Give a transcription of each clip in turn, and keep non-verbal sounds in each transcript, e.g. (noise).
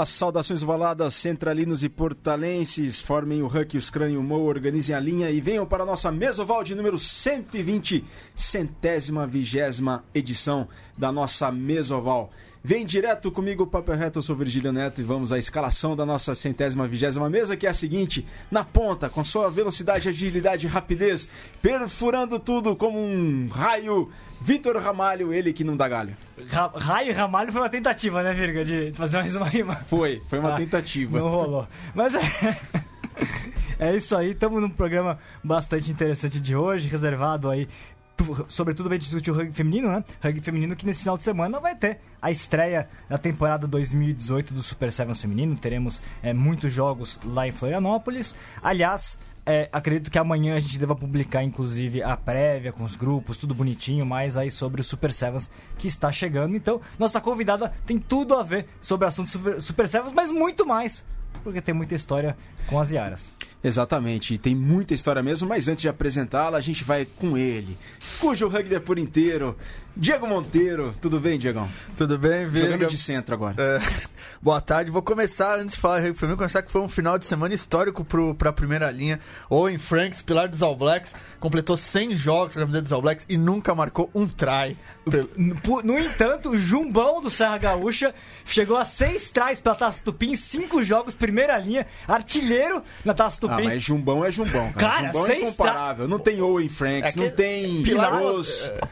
As saudações ovaladas, centralinos e portalenses, formem o Huck, os Crânio Mo, organizem a linha e venham para a nossa mesoval de número 120, centésima vigésima edição da nossa mesoval. Vem direto comigo, Papo Reto, eu sou Virgílio Neto e vamos à escalação da nossa centésima vigésima mesa, que é a seguinte: na ponta, com sua velocidade, agilidade e rapidez, perfurando tudo como um raio, Vitor Ramalho, ele que não dá galho. Ra raio Ramalho foi uma tentativa, né, Virga, de fazer mais uma rima. Foi, foi uma ah, tentativa. Não rolou. Mas é. (laughs) É isso aí, estamos num programa bastante interessante de hoje, reservado aí (laughs) sobretudo vai discutir o rugby feminino, né? Rugby feminino que nesse final de semana vai ter a estreia da temporada 2018 do Super Sevens feminino. Teremos é, muitos jogos lá em Florianópolis. Aliás, é, acredito que amanhã a gente deva publicar, inclusive, a prévia com os grupos, tudo bonitinho, mais aí sobre o Super Sevens que está chegando. Então, nossa convidada tem tudo a ver sobre o assunto Super, Super Sevens, mas muito mais, porque tem muita história com as Iaras. Exatamente, tem muita história mesmo, mas antes de apresentá-la, a gente vai com ele, cujo rugby é por inteiro, Diego Monteiro. Tudo bem, Diegão? Tudo bem, Virga? Jogando de centro agora. É, (laughs) boa tarde, vou começar, antes de falar de começar que foi um final de semana histórico para a primeira linha. Owen Franks, pilar dos All Blacks, completou 100 jogos com a camiseta dos All Blacks e nunca marcou um try. No entanto, o Jumbão do Serra Gaúcha chegou a 6 tries pela Taça Tupim, 5 jogos, primeira linha, artilheiro na Taça Tupim. Ah, mas Jumbão é Jumbão, cara. cara Jumbão é incomparável. Não tem Owen Franks, é não tem Pilar.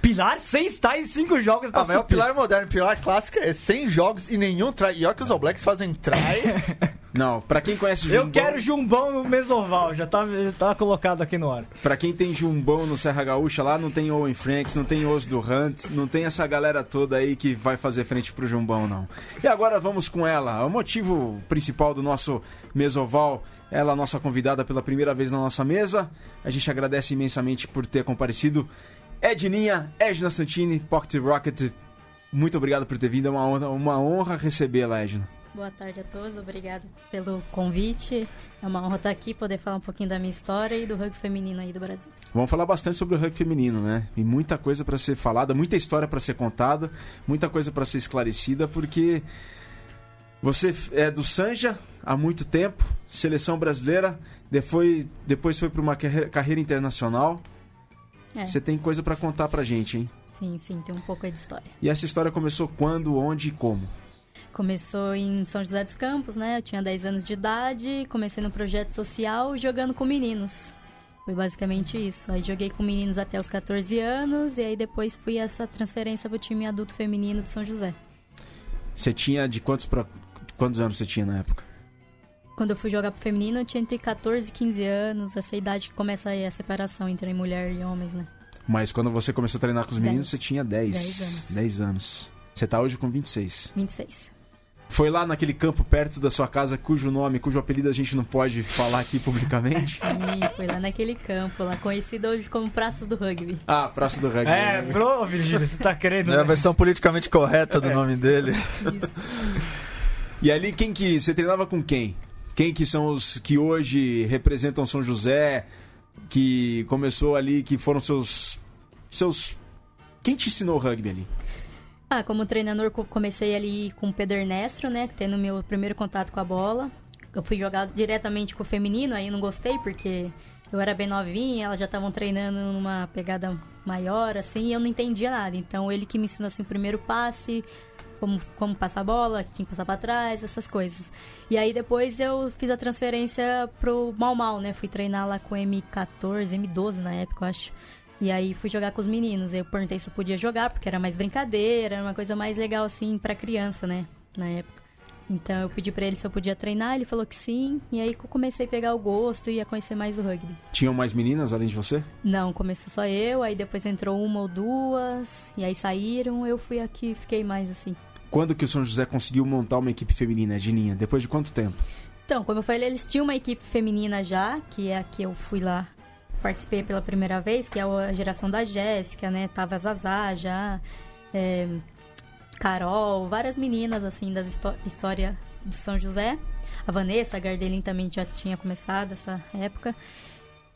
Pilar, 6 tries, 5 jogos. Ah, mas é o Pilar moderno, Pilar clássico é 100 jogos e nenhum try. E olha que os All Blacks fazem try. (laughs) Não, pra quem conhece Jumbão... Eu quero Jumbão no Mesoval, já tá, já tá colocado aqui no ar. Pra quem tem Jumbão no Serra Gaúcha, lá não tem Owen Franks, não tem Os do Hunt, não tem essa galera toda aí que vai fazer frente pro Jumbão, não. E agora vamos com ela, o motivo principal do nosso Mesoval ela, é nossa convidada pela primeira vez na nossa mesa. A gente agradece imensamente por ter comparecido. Edninha, Edna Santini, Pocket Rocket, muito obrigado por ter vindo. É uma honra, uma honra recebê-la, Edna. Boa tarde a todos, obrigado pelo convite. É uma honra estar aqui, poder falar um pouquinho da minha história e do rugby feminino aí do Brasil. Vamos falar bastante sobre o rugby feminino, né? E muita coisa para ser falada, muita história para ser contada, muita coisa para ser esclarecida, porque você é do Sanja há muito tempo, seleção brasileira, depois, depois foi para uma carreira internacional. É. Você tem coisa para contar pra gente, hein? Sim, sim, tem um pouco aí de história. E essa história começou quando, onde e como? Começou em São José dos Campos, né? Eu tinha 10 anos de idade, comecei no projeto social jogando com meninos. Foi basicamente isso. Aí joguei com meninos até os 14 anos e aí depois fui essa transferência para o time adulto feminino de São José. Você tinha de quantos quantos anos você tinha na época? Quando eu fui jogar pro feminino, eu tinha entre 14 e 15 anos, essa idade que começa aí a separação entre mulher e homens, né? Mas quando você começou a treinar com os meninos, 10. você tinha 10. 10 anos. 10 anos. Você tá hoje com 26. 26. Foi lá naquele campo perto da sua casa, cujo nome, cujo apelido a gente não pode falar aqui publicamente? (laughs) Sim, foi lá naquele campo, lá conhecido hoje como Praça do Rugby. Ah, Praça do Rugby. É, bro, Virgílio, você tá querendo. É a versão politicamente correta do é. nome dele. Isso. (laughs) E ali, quem que. Você treinava com quem? Quem que são os que hoje representam São José? Que começou ali, que foram seus. seus. Quem te ensinou rugby ali? Ah, como treinador, comecei ali com o Pedro Ernesto, né? Tendo meu primeiro contato com a bola. Eu fui jogar diretamente com o feminino, aí não gostei, porque eu era bem novinha, elas já estavam treinando numa pegada maior, assim, e eu não entendia nada. Então, ele que me ensinou, assim, o primeiro passe, como, como passar a bola, tinha que passar para trás, essas coisas. E aí, depois, eu fiz a transferência pro Mal Mal, né? Fui treinar lá com M14, M12 na época, eu acho. E aí fui jogar com os meninos. Eu perguntei se eu podia jogar, porque era mais brincadeira, era uma coisa mais legal assim para criança, né, na época. Então eu pedi para ele se eu podia treinar, ele falou que sim, e aí eu comecei a pegar o gosto e a conhecer mais o rugby. Tinham mais meninas além de você? Não, começou só eu, aí depois entrou uma ou duas, e aí saíram, eu fui aqui, fiquei mais assim. Quando que o São José conseguiu montar uma equipe feminina, Gininha? Depois de quanto tempo? Então, como eu falei, eles tinham uma equipe feminina já, que é a que eu fui lá participei pela primeira vez, que é a geração da Jéssica, né? Tava Zazá já, é, Carol, várias meninas, assim, da história do São José. A Vanessa, a Gardelin também já tinha começado essa época.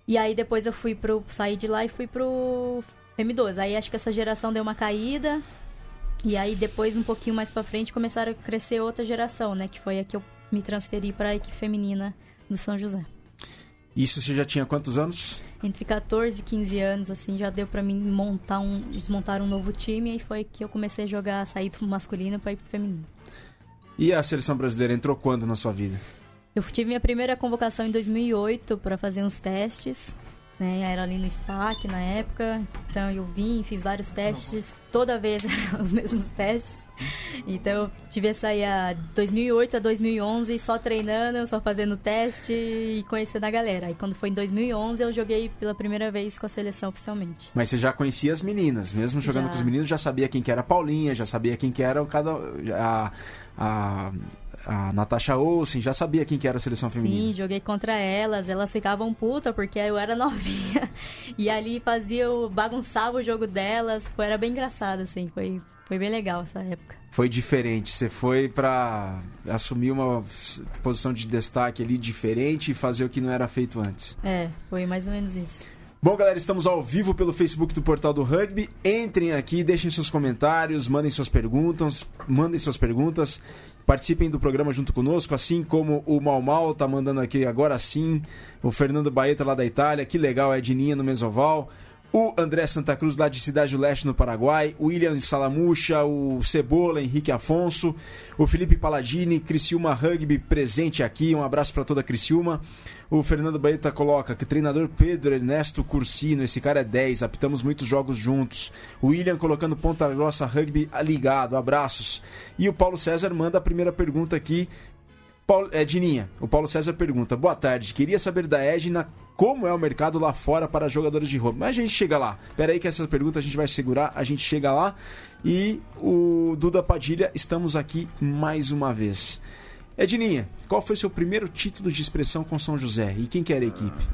E aí depois eu fui pro. saí de lá e fui pro M2. Aí acho que essa geração deu uma caída. E aí depois, um pouquinho mais pra frente, começaram a crescer outra geração, né? Que foi a que eu me transferi pra equipe feminina do São José. Isso você já tinha quantos anos? Entre 14 e 15 anos, assim, já deu pra mim montar um, desmontar um novo time e foi que eu comecei a jogar, sair do masculino pra ir pro feminino. E a seleção brasileira entrou quando na sua vida? Eu tive minha primeira convocação em 2008 para fazer uns testes, né? Era ali no SPAC na época, então eu vim, fiz vários testes, toda vez (laughs) eram os mesmos testes. Então eu tive essa aí a 2008 a 2011 só treinando, só fazendo teste e conhecendo a galera. Aí quando foi em 2011 eu joguei pela primeira vez com a seleção oficialmente. Mas você já conhecia as meninas, mesmo jogando Já. com os meninos, já sabia quem que era a Paulinha, já sabia quem que era o cada a a, a Natasha Olsen, já sabia quem que era a seleção Sim, feminina. joguei contra elas, elas ficavam puta porque eu era (laughs) novinha. E ali fazia, o- bagunçava o jogo delas, foi, era bem engraçado, assim, foi, foi bem legal essa época. Foi diferente, você foi pra assumir uma posição de destaque ali diferente e fazer o que não era feito antes. É, foi mais ou menos isso. Bom, galera, estamos ao vivo pelo Facebook do Portal do Rugby. Entrem aqui, deixem seus comentários, mandem suas perguntas, mandem suas perguntas. Participem do programa junto conosco, assim como o Mal Mal tá mandando aqui agora sim, o Fernando Baeta lá da Itália, que legal, é Dininha no Mesoval. O André Santa Cruz lá de Cidade do Leste no Paraguai, o William Salamucha, o Cebola, Henrique Afonso, o Felipe Paladini, Criciúma Rugby presente aqui, um abraço para toda a Criciúma. O Fernando Baeta coloca que treinador Pedro Ernesto Cursino, esse cara é 10, apitamos muitos jogos juntos. O William colocando Ponta Grossa Rugby ligado, abraços. E o Paulo César manda a primeira pergunta aqui. Paulo, é, Dininha, o Paulo César pergunta: Boa tarde, queria saber da Edna como é o mercado lá fora para jogadores de roupa. Mas a gente chega lá. Pera aí que essa pergunta a gente vai segurar, a gente chega lá. E o Duda Padilha, estamos aqui mais uma vez. Edninha, qual foi seu primeiro título de expressão com São José? E quem que era a equipe?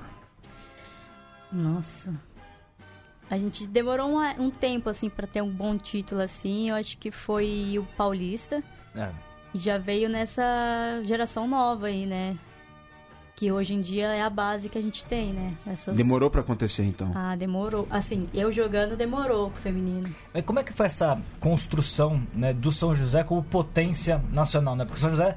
Nossa. A gente demorou um, um tempo, assim, pra ter um bom título, assim. Eu acho que foi o Paulista. É. E já veio nessa geração nova aí, né? Que hoje em dia é a base que a gente tem, né? Essas... Demorou para acontecer então. Ah, demorou. Assim, eu jogando demorou com o feminino. Mas como é que foi essa construção né, do São José como potência nacional? Né? Porque o São José,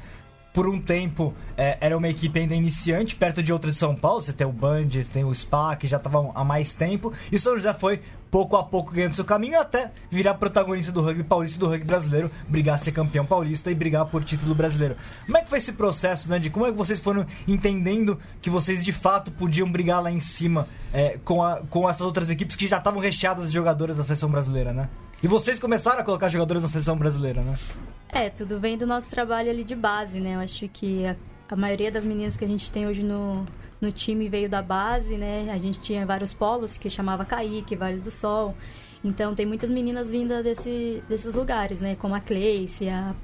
por um tempo, é, era uma equipe ainda iniciante, perto de outras de São Paulo. Você tem o Band, tem o SPA, que já estavam há mais tempo. E o São José foi, pouco a pouco, ganhando seu caminho até virar protagonista do rugby paulista e do rugby brasileiro, brigar a ser campeão paulista e brigar por título brasileiro. Como é que foi esse processo, né? De como é que vocês foram entendendo que vocês de fato podiam brigar lá em cima é, com, a- com essas outras equipes que já estavam recheadas de jogadoras da seleção brasileira, né? E vocês começaram a colocar jogadores na seleção brasileira, né? É, tudo vem do nosso trabalho ali de base, né? Eu acho que a, a maioria das meninas que a gente tem hoje no, no time veio da base, né? A gente tinha vários polos que chamava Kaique, Vale do Sol. Então tem muitas meninas vindas desse, desses lugares, né? Como a Cleice, a,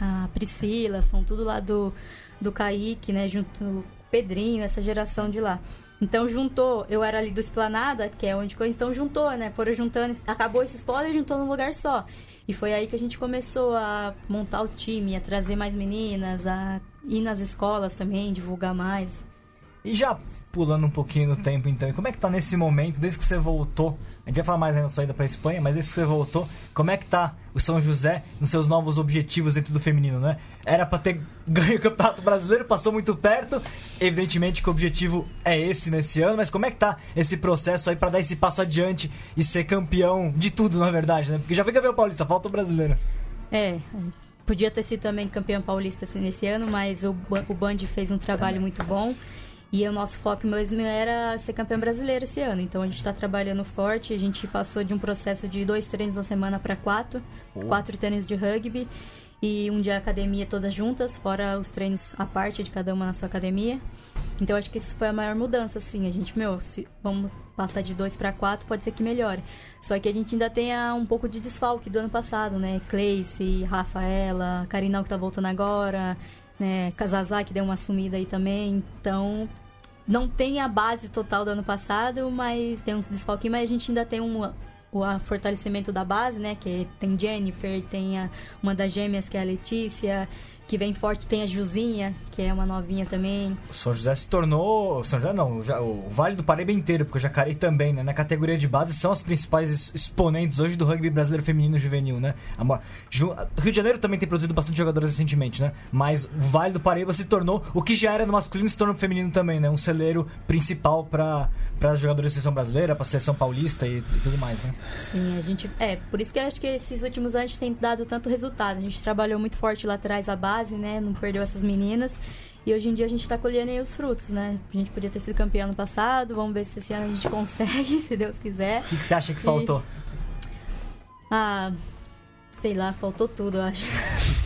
a Priscila, são tudo lá do, do Kaique, né? Junto o Pedrinho, essa geração de lá. Então juntou, eu era ali do Esplanada, que é onde coisa, então juntou, né? Foram juntando, acabou esses polos e juntou num lugar só. E foi aí que a gente começou a montar o time, a trazer mais meninas, a ir nas escolas também, divulgar mais. E já pulando um pouquinho no tempo, então, como é que tá nesse momento, desde que você voltou? A gente vai falar mais aí na sua ida pra Espanha, mas desde que você voltou, como é que tá o São José nos seus novos objetivos dentro do feminino, né? Era pra ter (laughs) ganho o Campeonato Brasileiro, passou muito perto. Evidentemente que o objetivo é esse nesse ano, mas como é que tá esse processo aí pra dar esse passo adiante e ser campeão de tudo, na verdade, né? Porque já foi campeão paulista, falta o brasileiro. É, podia ter sido também campeão paulista assim, nesse ano, mas o, o Band fez um trabalho muito bom. E o nosso foco mesmo era ser campeão brasileiro esse ano. Então a gente está trabalhando forte. A gente passou de um processo de dois treinos na semana para quatro. Quatro treinos de rugby. E um de academia todas juntas, fora os treinos à parte de cada uma na sua academia. Então acho que isso foi a maior mudança, assim. A gente, meu, se vamos passar de dois para quatro, pode ser que melhore. Só que a gente ainda tem um pouco de desfalque do ano passado, né? Cleice, Rafaela, Carinal que tá voltando agora, né? Casazá que deu uma sumida aí também. Então, não tem a base total do ano passado, mas tem uns desfalques, mas a gente ainda tem um o fortalecimento da base, né? Que tem Jennifer, tem a- uma das gêmeas que é a Letícia, que vem forte. Tem a Juzinha, que é uma novinha também. O São José se tornou. São José não, já, o Vale do Paraíba inteiro, porque o Jacareí também, né? Na categoria de base são as principais exponentes hoje do rugby brasileiro feminino juvenil, né? A, Ju, Rio de Janeiro também tem produzido bastante jogadores recentemente, né? Mas o Vale do Paraíba se tornou. O que já era no masculino se tornou no feminino também, né? Um celeiro principal para as jogadoras da seleção brasileira, para a seleção paulista e, e, tudo mais, né? Sim, a gente. É, por isso que eu acho que esses últimos anos tem dado tanto resultado. A gente trabalhou muito forte lá atrás a base, né? Não perdeu essas meninas. E hoje em dia a gente está colhendo aí os frutos, né? A gente podia ter sido campeão ano passado, vamos ver se esse ano a gente (laughs) consegue, se Deus quiser. O que, que você acha que faltou? Ah, sei lá, faltou tudo, eu acho.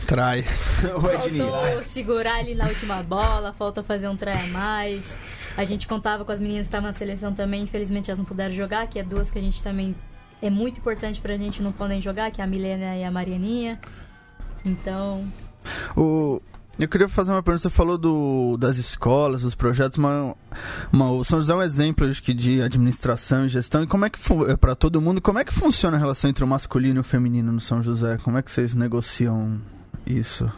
Trai. (laughs) faltou segurar ali na última bola, falta fazer um try a mais. A gente contava com as meninas que estavam na seleção também, infelizmente elas não puderam jogar, que é duas que a gente também é muito importante pra gente não podem jogar, que é a Milena e a Marianinha. Então. O, eu queria fazer uma pergunta. Você falou do, das escolas, dos projetos, mas, mas o São José é um exemplo acho que, de administração e gestão. E como é que é para todo mundo? Como é que funciona a relação entre o masculino e o feminino no São José? Como é que vocês negociam isso?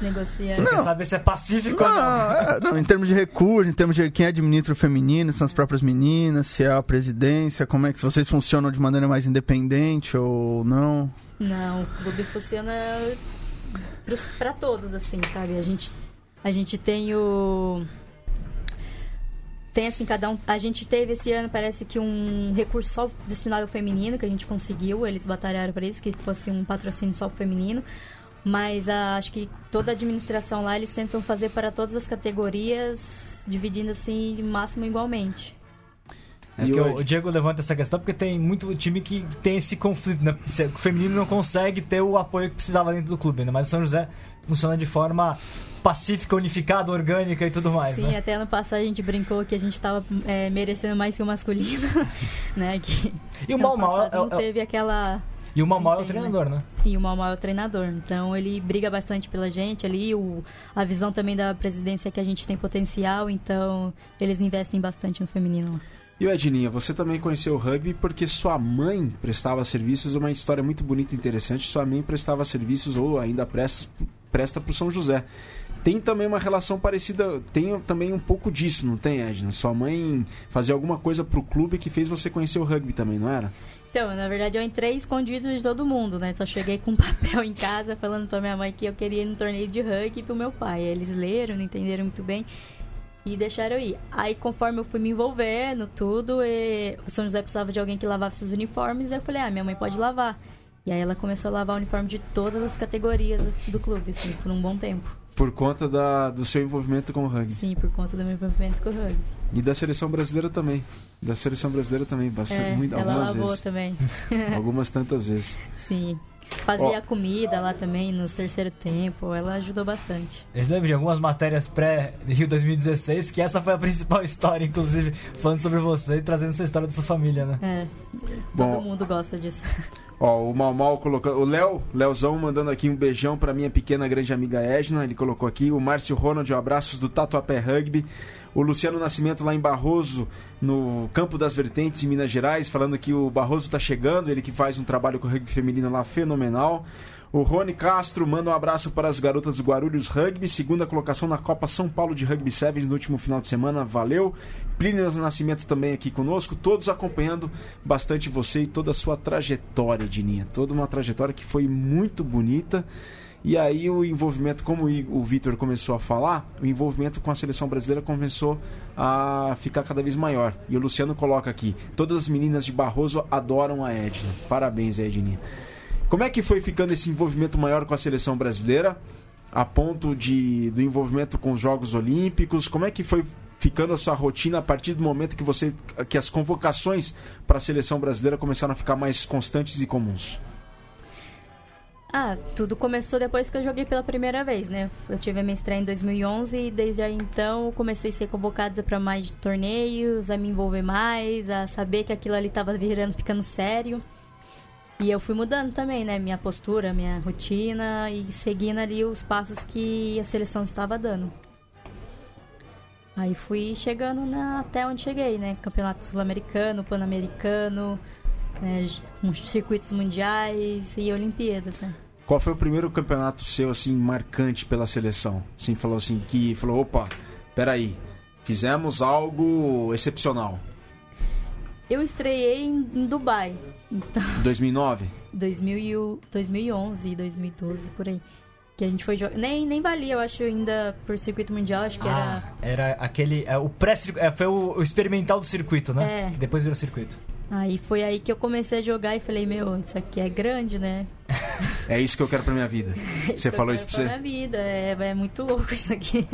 Negocia. Você quer saber se é pacífico não, ou não? É, não, em termos de recursos, em termos de quem administra o feminino, são as próprias meninas, se é a presidência, como é que se vocês funcionam de maneira mais independente ou não? Não, o clube funciona para todos, assim, sabe? A gente, a gente tem o. Tem assim, cada um. A gente teve esse ano, parece que um recurso só destinado ao feminino, que a gente conseguiu, eles batalharam para isso, que fosse um patrocínio só feminino. Mas a, acho que toda a administração lá eles tentam fazer para todas as categorias, dividindo assim, máximo igualmente. É que o Diego levanta essa questão porque tem muito time que tem esse conflito, né? O feminino não consegue ter o apoio que precisava dentro do clube, né? Mas o São José funciona de forma pacífica, unificada, orgânica e tudo mais. Sim, né? até ano passado a gente brincou que a gente estava é, merecendo mais que o masculino, (laughs) né? Que e o mal mal é, não teve aquela e o Mamal é o treinador, né? E o Mamal é o treinador. Então ele briga bastante pela gente ali. O, a visão também da presidência é que a gente tem potencial, então eles investem bastante no feminino. E o Edninha, você também conheceu o rugby porque sua mãe prestava serviços, uma história muito bonita e interessante. Sua mãe prestava serviços ou ainda presta, presta para o São José. Tem também uma relação parecida, tem também um pouco disso, não tem, Edna? Sua mãe fazia alguma coisa para o clube que fez você conhecer o rugby também, não era? Então, na verdade, eu entrei escondido de todo mundo, né? Só cheguei com um (laughs) papel em casa falando para minha mãe que eu queria ir no torneio de rugby pro meu pai. Eles leram, não entenderam muito bem e deixaram eu ir. Aí, conforme eu fui me envolvendo, tudo, e o São José precisava de alguém que lavasse os uniformes, aí eu falei, ah, minha mãe pode lavar. E aí ela começou a lavar o uniforme de todas as categorias do clube, assim, por um bom tempo. Por conta da, do seu envolvimento com o rugby? Sim, por conta do meu envolvimento com o rugby. E da seleção brasileira também. Da seleção brasileira também, bastante, é, muito, ela algumas lavou vezes. também. algumas tantas vezes. Sim. Fazia oh. comida lá também nos terceiro tempo, ela ajudou bastante. Eu lembro de algumas matérias pré-Rio 2016 que essa foi a (laughs) principal história, inclusive, falando sobre você e trazendo essa história da sua família, né? É. Bom, todo mundo gosta disso. (laughs) Ó, o Mal Mal colocando. O Léo, Léozão mandando aqui um beijão pra minha pequena grande amiga Edna. Ele colocou aqui. O Márcio Ronald, um abraços do Tatuapé Rugby. O Luciano Nascimento lá em Barroso, no Campo das Vertentes, em Minas Gerais, falando que o Barroso tá chegando. Ele que faz um trabalho com o rugby feminino lá fenomenal. O Rony Castro manda um abraço para as garotas do Guarulhos Rugby, segunda colocação na Copa São Paulo de Rugby Sevens no último final de semana, valeu. Plínio Nascimento também aqui conosco, todos acompanhando bastante você e toda a sua trajetória, Dininha. Toda uma trajetória que foi muito bonita. E aí o envolvimento, como o Vitor começou a falar, o envolvimento com a seleção brasileira começou a ficar cada vez maior. E o Luciano coloca aqui: todas as meninas de Barroso adoram a Edna. Parabéns, Edninha. Como é que foi ficando esse envolvimento maior com a seleção brasileira? A ponto de, do envolvimento com os Jogos Olímpicos? Como é que foi ficando a sua rotina a partir do momento que você que as convocações para a seleção brasileira começaram a ficar mais constantes e comuns? Ah, tudo começou depois que eu joguei pela primeira vez, né? Eu tive a minha estreia em 2011 e desde aí então comecei a ser convocada para mais torneios, a me envolver mais, a saber que aquilo ali estava virando, ficando sério. E eu fui mudando também, né? Minha postura, minha rotina e seguindo ali os passos que a seleção estava dando. Aí fui chegando na, até onde cheguei, né? Campeonato Sul-Americano, Pan-Americano, né? circuitos mundiais e Olimpíadas, né? Qual foi o primeiro campeonato seu, assim, marcante pela seleção? Assim, falou assim, que falou, opa, peraí, fizemos algo excepcional. Eu estreiei em, Dubai. Então, (laughs) 2009? 2000 e o- 2011, 2012, por aí. Que a gente foi jogar. Nem, nem valia, eu acho, ainda por circuito mundial, acho que Ah, era. era aquele. É, o pré é, Foi o, o experimental do circuito, né? É. Que depois virou circuito. Aí foi aí que eu comecei a jogar e falei, meu, isso aqui é grande, né? É isso que eu quero pra minha vida. (laughs) Você Eu falou isso pra pra você? minha vida, é, é muito louco isso aqui.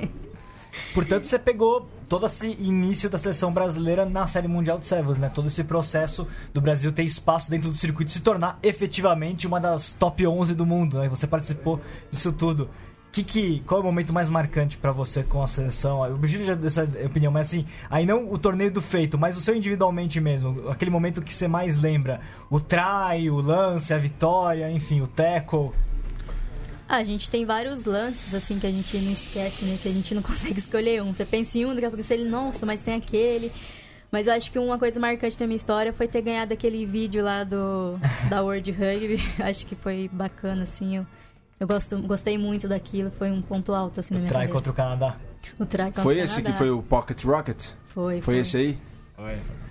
Portanto, você pegou todo esse início da seleção brasileira na Série Mundial de Sevens, né? Todo esse processo do Brasil ter espaço dentro do circuito se tornar efetivamente uma das top 11 do mundo, né? Você participou disso tudo. Que, que, qual é o momento mais marcante pra você com a seleção? Eu preciso já dessa opinião, mas assim, aí não o torneio do feito, mas o seu individualmente mesmo. Aquele momento que você mais lembra. O try, o lance, a vitória, enfim, o tackle. Ah, a gente tem vários lances, assim, que a gente não esquece, né? Que a gente não (laughs) consegue escolher um. Você pensa em um, daqui a pouco você, nossa, mas tem aquele. Mas eu acho que uma coisa marcante da minha história foi ter ganhado aquele vídeo lá do (laughs) da World Rugby. acho que foi bacana, assim. Eu, eu gosto, gostei muito daquilo, foi um ponto alto, assim, na minha Try carreira. contra o Canadá. O try contra Foi o esse que Canadá. foi o Pocket Rocket? Foi, Foi esse aí?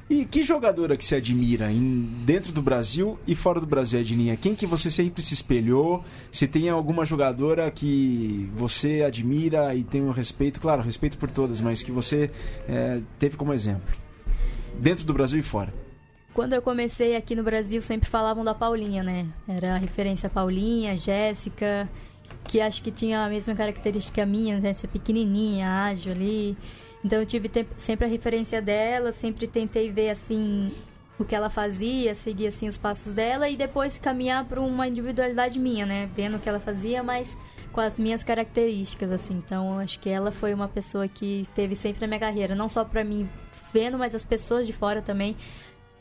E que jogadora que você admira em- dentro do Brasil e fora do Brasil, Edninha? Quem que você sempre se espelhou? Se tem alguma jogadora que você admira e tem um respeito, claro, respeito por todas, mas que você é, teve como exemplo? Dentro do Brasil e fora. Quando eu comecei aqui no Brasil, sempre falavam da Paulinha, né? Era a referência a Paulinha, Jéssica, que acho que tinha a mesma característica minha, né? Pequenininha, ágil ali. Então eu tive sempre a referência dela, sempre tentei ver assim o que ela fazia, seguir assim os passos dela e depois caminhar para uma individualidade minha, né? Vendo o que ela fazia, mas com as minhas características assim. Então acho que ela foi uma pessoa que esteve sempre na minha carreira, não só para mim vendo, mas as pessoas de fora também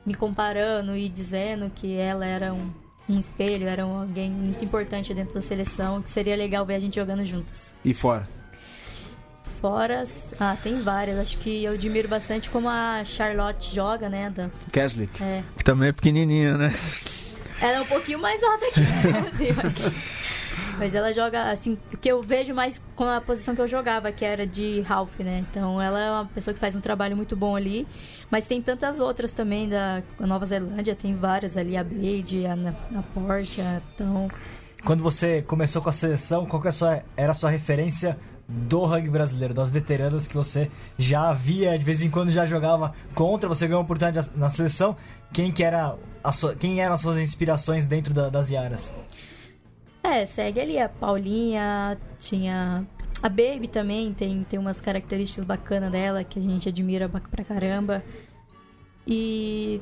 me comparando e dizendo que ela era um, um espelho, era um- alguém muito importante dentro da seleção, que seria legal ver a gente jogando juntas. E fora. Fora, ah, tem várias. Acho que eu admiro bastante como a Charlotte joga, né? Da, Keslick. é. Que também é pequenininha, né? Ela é um pouquinho mais alta que eu, (laughs) assim, mas, ela joga, assim, o que eu vejo mais com a posição que eu jogava, que era de Ralph, né? Então ela é uma pessoa que faz um trabalho muito bom ali. Mas tem tantas outras também da Nova Zelândia, tem várias ali, a Blade, a, Na- a Porsche, a- então. Quando você começou com a seleção, qual que é a sua- era a sua referência do rugby brasileiro, das veteranas que você já via, de vez em quando já jogava contra, você ganhou oportunidade na seleção, quem que era sua- quem eram as suas inspirações dentro da- das Iaras? É, segue ali a Paulinha, tinha a Baby também, tem, tem umas características bacanas dela que a gente admira pra caramba. E.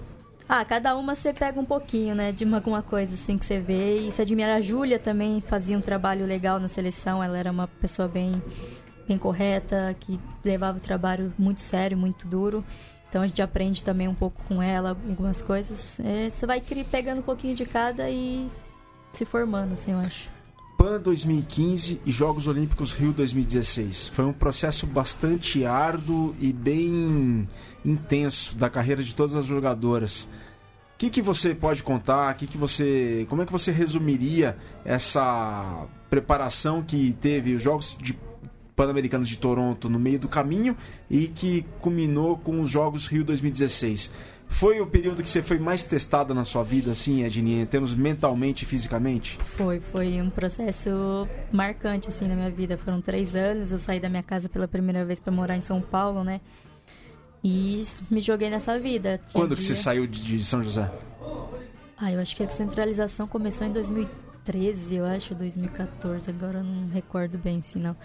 Ah, cada uma você pega um pouquinho, né? De uma- alguma coisa assim que você vê. E você admira a Júlia também, fazia um trabalho legal na seleção. Ela era uma pessoa bem, bem correta, que levava o trabalho muito sério, muito duro. Então a gente aprende também um pouco com ela algumas coisas. É, você vai pegando um pouquinho de cada e se formando, assim, eu acho. PAN 2015 e Jogos Olímpicos Rio 2016. Foi um processo bastante árduo e bem intenso da carreira de todas as jogadoras. O que, que você pode contar? Que que você, como é que você resumiria essa preparação que teve os Jogos de Pan-Americanos de Toronto no meio do caminho e que culminou com os Jogos Rio 2016? Foi o período que você foi mais testada na sua vida, assim, Edninha, em termos mentalmente e fisicamente? Foi, foi um processo marcante, assim, na minha vida. Foram três anos, eu saí da minha casa pela primeira vez para morar em São Paulo, né? E me joguei nessa vida. Tinha Quando que você dia- saiu de, de São José? Ah, eu acho que a centralização começou em 2013, eu acho, 2014. Agora eu não recordo bem, assim, não.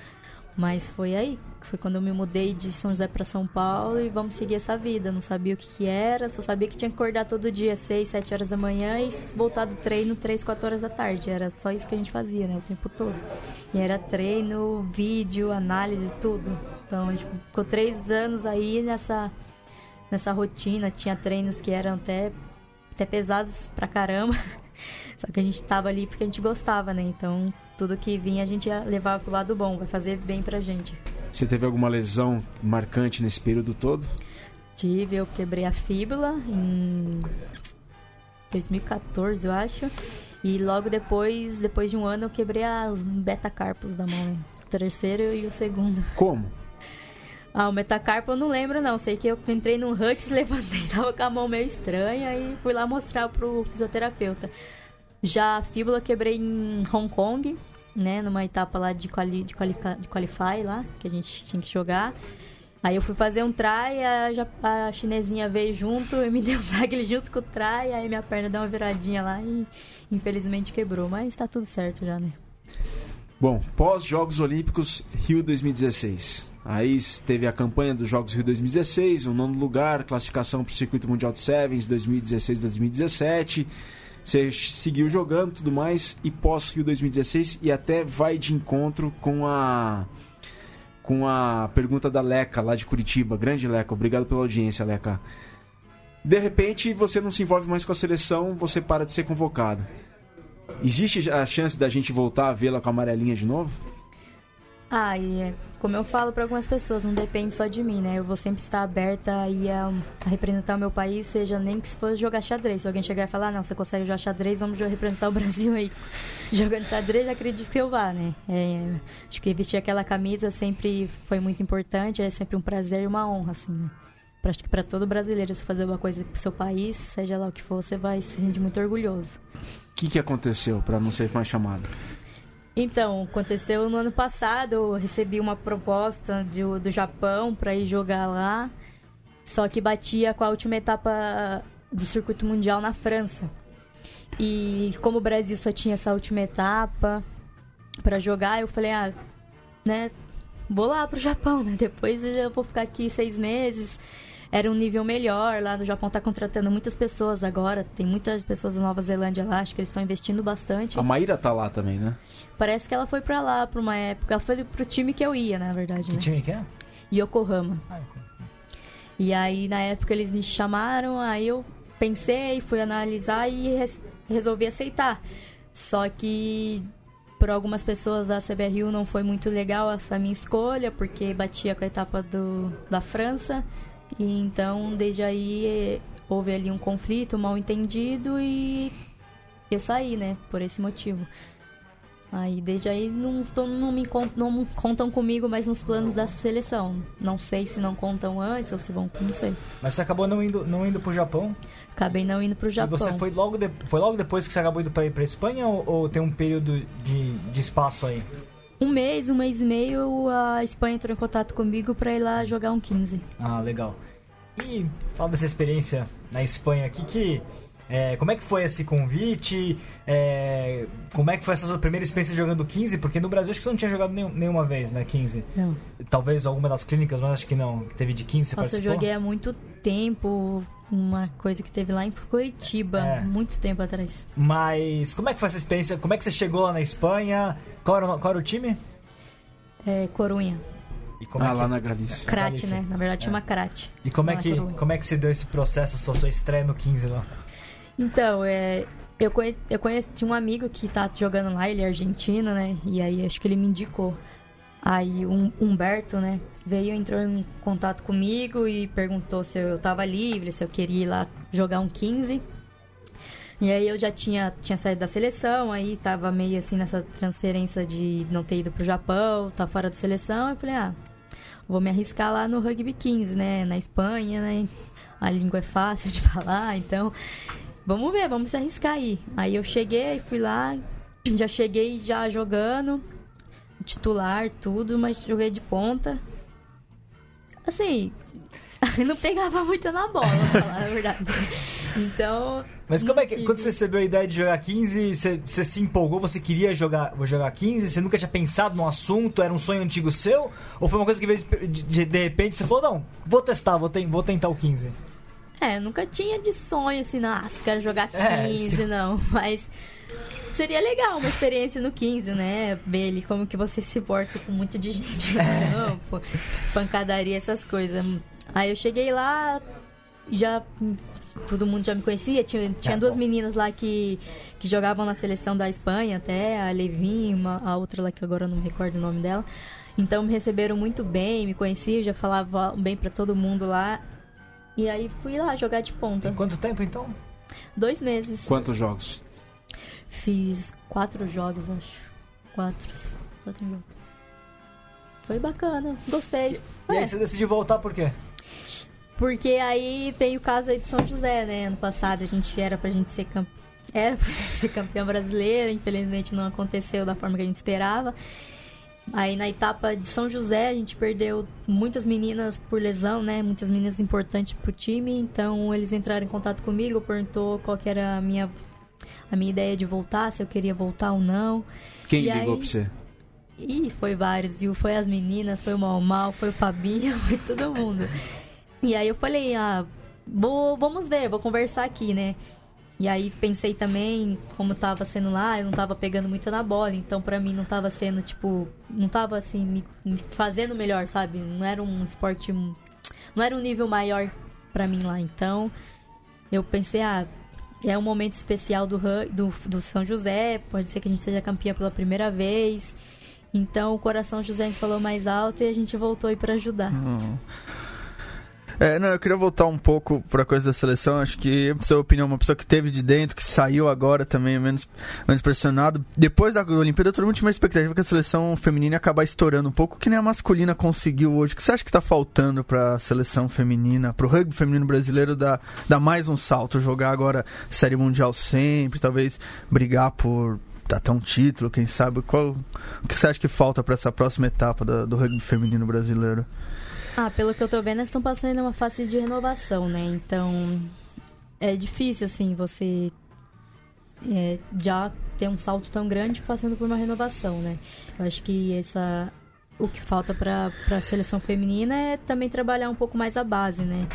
Mas foi aí, foi quando eu me mudei de São José para São Paulo e vamos seguir essa vida. Não sabia o que, que era, só sabia que tinha que acordar todo dia, 6, 7 horas da manhã e voltar do treino 3, 4 horas da tarde. Era só isso que a gente fazia, né, o tempo todo. E era treino, vídeo, análise, tudo. Então a gente ficou três anos aí nessa, nessa rotina. Tinha treinos que eram até até pesados pra caramba. (laughs) Só que a gente tava ali porque a gente gostava, né? Então, tudo que vinha a gente ia levar pro lado bom, vai fazer bem pra gente. Você teve alguma lesão marcante nesse período todo? Tive, eu quebrei a fíbula em 2014, eu acho. E logo depois, depois de um ano, eu quebrei a, os metacarpos da mão. né? O terceiro e o segundo. Como? Ah, o metacarpo eu não lembro não. Sei que eu entrei no Hux, (laughs) levantei, tava com a mão meio estranha e fui lá mostrar pro fisioterapeuta. Já a fíbula eu quebrei em Hong Kong, né? Numa etapa lá de, quali, de, qualifica, de qualify lá, que a gente tinha que jogar. Aí eu fui fazer um try, a, a chinesinha veio junto e me (laughs) deu um tag junto com o try, aí minha perna deu uma viradinha lá e infelizmente quebrou. Mas tá tudo certo já, né? Bom, pós-Jogos Olímpicos Rio 2016. Aí teve a campanha dos Jogos Rio 2016, o nono lugar, classificação para o Circuito Mundial de Sevens 2016-2017. Você seguiu jogando tudo mais e pós Rio 2016 e até vai de encontro com a com a pergunta da Leca lá de Curitiba. Grande Leca, obrigado pela audiência, Leca. De repente você não se envolve mais com a seleção, você para de ser convocado. Existe a chance da gente voltar a vê-la com a amarelinha de novo? Ah, e é, como eu falo para algumas pessoas, não depende só de mim, né? Eu vou sempre estar aberta aí a, a representar o meu país, seja nem que se fosse jogar xadrez. Se alguém chegar e falar, "Ah, não, você consegue jogar xadrez, vamos representar o (laughs) Brasil aí. Jogando xadrez, acredito que eu vá, né? É, acho que vestir aquela camisa sempre foi muito importante, é sempre um prazer e uma honra, assim, né? Pra- Acho que para todo brasileiro, se fazer uma coisa pro seu país, seja lá o que for, você vai se sentir muito orgulhoso. O que, que aconteceu para não ser mais chamado? Então, aconteceu no ano passado, eu recebi uma proposta de- do Japão para ir jogar lá, só que batia com a última etapa do circuito mundial na França. E como o Brasil só tinha essa última etapa para jogar, eu falei, ah, né, vou lá pro Japão, né? Depois eu vou ficar aqui seis meses. Era um nível melhor lá no Japão, tá contratando muitas pessoas agora. Tem muitas pessoas da Nova Zelândia lá, acho que eles estão investindo bastante. A Maíra tá lá também, né? Parece que ela foi pra lá por uma época. Ela foi pro time que eu ia, na verdade, Que né? time que é? Yokohama. Ah, E aí, na época, eles me chamaram, aí eu pensei, fui analisar e res- resolvi aceitar. Só que por algumas pessoas da CBRU não foi muito legal essa minha escolha, porque batia com a etapa do, da França. E então, desde aí, houve ali um conflito, um mal entendido e eu saí, né? Por esse motivo. Aí, desde aí, não, tô- não me não contam comigo mais nos planos da seleção. Não sei se não contam antes ou se vão, não sei. Mas você acabou não indo, não indo pro Japão. Acabei não indo pro Japão. E você foi logo, de- foi logo depois que você acabou indo pra ir pra Espanha ou, ou tem um período de, de espaço aí? Um mês, um mês e meio, a Espanha entrou em contato comigo pra ir lá jogar um 15. Ah, legal. E fala dessa experiência na Espanha aqui, que. é, como é que foi esse convite? É, como é que foi essa sua primeira experiência jogando 15? Porque no Brasil acho que você não tinha jogado nenhum- nenhuma vez, né? 15. Não. Talvez alguma das clínicas, mas acho que não. Que teve de 15, você Nossa, eu participou? joguei há muito tempo. Uma coisa que teve lá em Curitiba, É. muito tempo atrás. Mas como é que foi essa experiência? Como é que você chegou lá na Espanha? Qual era, o- qual era o time? É, Corunha. E como ah, é que, lá na Galícia. Crate, né? Na verdade chama Crate. E como é, que, como é que se deu esse processo, sua, sua estreia no 15 lá? Então, é, eu, conhe, eu conheci tinha um amigo que tá jogando lá, ele é argentino, né? E aí acho que ele me indicou. Aí um Humberto, né, veio, entrou em contato comigo e perguntou se eu tava livre, se eu queria ir lá jogar um 15. E aí eu já tinha, tinha saído da seleção, aí tava meio assim nessa transferência de não ter ido pro Japão, tá fora da seleção. Eu falei, ah, vou me arriscar lá no rugby 15, né? Na Espanha, né? A língua é fácil (laughs) de falar, então vamos ver, vamos se arriscar aí. Aí eu cheguei, fui lá, já cheguei já jogando, titular, tudo, mas joguei de ponta. Assim, (laughs) não pegava muito na bola, pra falar a verdade. Então. Mas como é que, tive- quando você recebeu a ideia de jogar 15, você, você se empolgou, você queria jogar, vou jogar 15, você nunca tinha pensado no assunto, era um sonho antigo seu? Ou foi uma coisa que veio de, de, de repente você falou, não, vou testar, vou, ten- vou tentar o 15? É, nunca tinha de sonho assim, nossa, quero jogar 15, É, não. Mas seria legal uma experiência no 15, né? Ver ali como que você se porta com um monte de gente no campo, pancadaria, essas coisas. Aí eu cheguei lá, já todo mundo já me conhecia. Tinha, tinha Ah, duas bom. meninas lá que, que jogavam na seleção da Espanha até, a Levin, uma, a outra lá que agora eu não me recordo o nome dela. Então me receberam muito bem, me conheciam, já falava bem pra todo mundo lá. E aí fui lá jogar de ponta. Tem quanto tempo então? Dois meses. Quantos jogos? Fiz quatro jogos, acho. Quatro. Quatro jogos. Foi bacana, gostei. E É. aí você decidiu voltar por quê? Porque aí veio o caso aí de São José, né? Ano passado a gente era pra gente ser campeão. Era pra (laughs) gente ser campeão brasileiro, infelizmente não aconteceu da forma que a gente esperava. Aí na etapa de São José a gente perdeu muitas meninas por lesão, né? Muitas meninas importantes pro time, então eles entraram em contato comigo, perguntou qual que era a minha a minha ideia de voltar, se eu queria voltar ou não. Quem E ligou aí- pra você? Ih, foi vários, viu? Foi as meninas, foi o Mal Mal, foi o Fabinho, (laughs) foi todo mundo. E aí eu falei, ah, vou, vamos ver, vou conversar aqui, né? E aí pensei também, como tava sendo lá, eu não tava pegando muito na bola, então pra mim não tava sendo, tipo, não tava assim, me, me fazendo melhor, sabe? Não era um esporte, não era um nível maior pra mim lá. Então eu pensei, ah, é um momento especial do, do, do São José, pode ser que a gente seja campeã pela primeira vez. Então o coração José falou mais alto e a gente voltou aí pra ajudar. É, não, eu queria voltar um pouco pra coisa da seleção. Acho que, na sua opinião, uma pessoa que teve de dentro, que saiu agora também, é menos, menos pressionado. Depois da Olimpíada, todo mundo tinha uma expectativa que a seleção feminina ia acabar estourando um pouco, que nem a masculina conseguiu hoje. O que você acha que tá faltando pra seleção feminina, pro rugby feminino brasileiro dar, dar mais um salto? Jogar agora Série Mundial sempre, talvez brigar por até um título, quem sabe? Qual, o que você acha que falta pra essa próxima etapa da- do rugby feminino brasileiro? Ah, pelo que eu tô vendo, eles estão passando uma fase de renovação, né? Então é difícil, assim, você é, já ter um salto tão grande passando por uma renovação, né? Eu acho que essa o que falta para a seleção feminina é também trabalhar um pouco mais a base, né?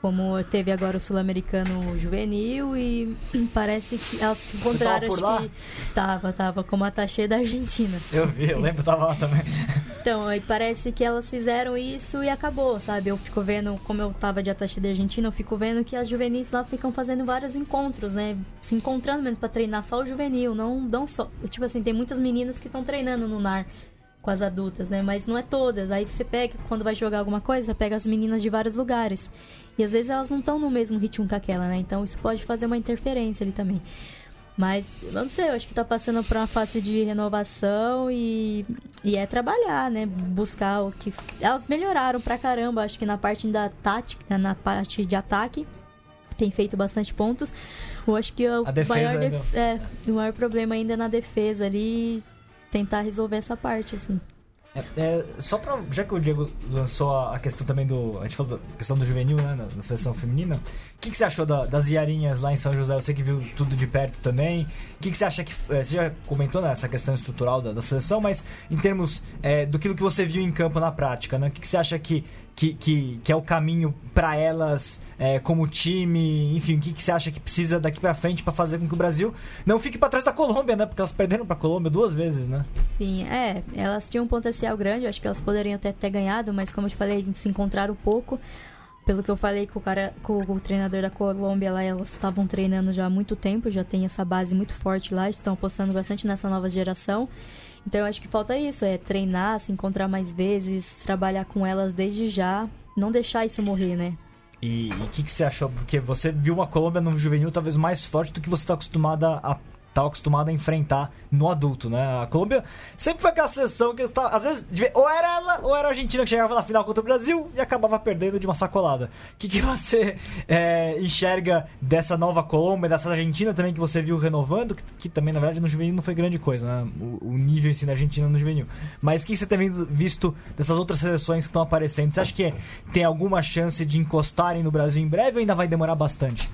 Como teve agora o sul-americano juvenil e (clears throat) parece que elas se encontraram, por acho lá? que tava, tava como a Taché da Argentina. Eu vi, eu lembro, tava lá também. (laughs) Então, aí parece que elas fizeram isso e acabou, sabe? Eu fico vendo, como eu tava de atache da Argentina, eu fico vendo que as juvenis lá ficam fazendo vários encontros, né? Se encontrando mesmo pra treinar só o juvenil, não, não só. Tipo assim, tem muitas meninas que estão treinando no NAR com as adultas, né? Mas não é todas. Aí você pega, quando vai jogar alguma coisa, você pega as meninas de vários lugares. E às vezes elas não estão no mesmo ritmo que aquela, né? Então isso pode fazer uma interferência ali também. Mas, eu não sei, eu acho que tá passando por uma fase de renovação e, e é trabalhar, né? Buscar o que. Elas melhoraram pra caramba, acho que na parte da tática, na parte de ataque, tem feito bastante pontos. Eu acho que o A defesa maior, def- é, o maior problema ainda é na defesa ali, tentar resolver essa parte, assim. É, é, só pra. Já que o Diego lançou a, questão também do. A gente falou da questão do juvenil, né? Na, na seleção feminina. O que, que você achou da- das Iarinhas lá em São José? Você que viu tudo de perto também. O que, que você acha que. é, você já comentou nessa questão estrutural da, da seleção, mas em termos é, do que você viu em campo na prática, né? O que, que você acha que, que, que, que é o caminho pra elas é, como time? Enfim, o que, que você acha que precisa daqui pra frente pra fazer com que o Brasil não fique pra trás da Colômbia, né? Porque elas perderam pra Colômbia duas vezes, né? Sim, é. Elas tinham um potencial grande, eu acho que elas poderiam até ter ganhado, mas como eu te falei, se encontraram pouco. Pelo que eu falei com o cara, com o treinador da Colômbia lá, elas estavam treinando já há muito tempo, já tem essa base muito forte lá, estão apostando bastante nessa nova geração. Então eu acho que falta isso, é treinar, se encontrar mais vezes, trabalhar com elas desde já, não deixar isso morrer, né? E o que, que você achou? Porque você viu uma Colômbia no juvenil talvez mais forte do que você está acostumada a tá acostumado a enfrentar no adulto, né? A Colômbia sempre foi aquela seleção que está, às vezes ou era ela ou era a Argentina que chegava na final contra o Brasil e acabava perdendo de uma sacolada. O que, que você é, enxerga dessa nova Colômbia, dessa Argentina também que você viu renovando, que, que também na verdade no juvenil não foi grande coisa, né? O, o nível em si da Argentina no juvenil. Mas o que você tem visto dessas outras seleções que estão aparecendo? Você acha que tem alguma chance de encostarem no Brasil em breve ou ainda vai demorar bastante?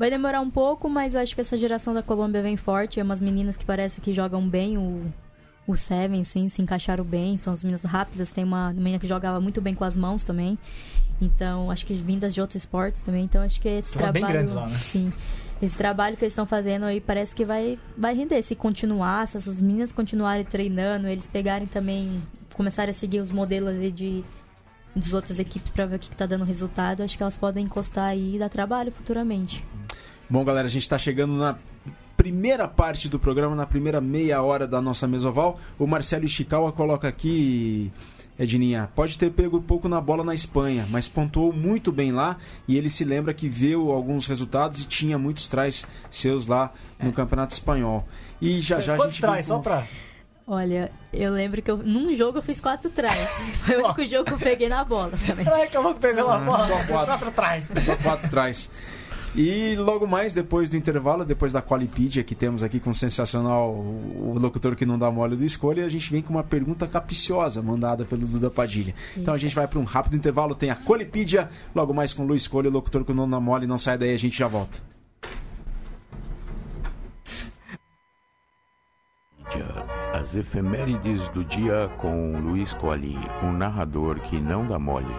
Vai demorar um pouco, mas eu acho que essa geração da Colômbia vem forte. É umas meninas que parece que jogam bem o, o Seven, sim, se encaixaram bem. São as meninas rápidas. Tem uma menina que jogava muito bem com as mãos também. Então, acho que vindas de outros esportes também. Então, acho que esse bem trabalho. grandes lá, né? Sim. Esse trabalho que eles estão fazendo aí parece que vai, vai render. Se continuar, se essas meninas continuarem treinando, eles pegarem também, começarem a seguir os modelos de das outras equipes para ver o que, que tá dando resultado, acho que elas podem encostar aí e dar trabalho futuramente. Bom, galera, a gente está chegando na primeira parte do programa, na primeira meia hora da nossa mesoval. O Marcelo Ishikawa coloca aqui Edninha, pode ter pego pouco na bola na Espanha, mas pontuou muito bem lá e ele se lembra que viu alguns resultados e tinha muitos trás seus lá no Campeonato Espanhol. E já já a Quantos gente traz, vem só com- pra... Olha, eu lembro que eu, num jogo eu fiz quatro trás. Foi o único jogo que eu peguei na bola também. Ai, que eu vou pegar a bola. só quatro. Só pra trás. Só quatro trás. E logo mais, depois do intervalo, depois da Qualipedia que temos aqui com o sensacional o locutor que não dá mole do escolha, a gente vem com uma pergunta capiciosa mandada pelo Duda Padilha. Então a gente vai para um rápido intervalo, tem a Qualipedia, logo mais com o Luiz Escolha, o locutor que não dá mole, não sai daí, a gente já volta. As efemérides do dia com Luiz Colli, um narrador que não dá mole.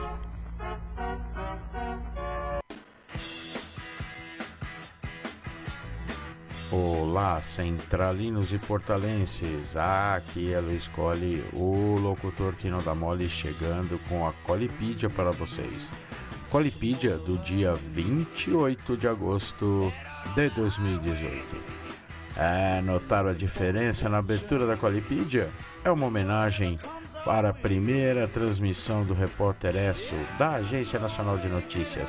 Olá, centralinos e portalenses. Aqui é Luiz Colli, o locutor que não dá mole, chegando com a Colipídia para vocês. Colipídia do dia 28 de agosto de 2018. É, notaram a diferença na abertura da Qualipídia? É uma homenagem para a primeira transmissão do Repórter Esso da Agência Nacional de Notícias.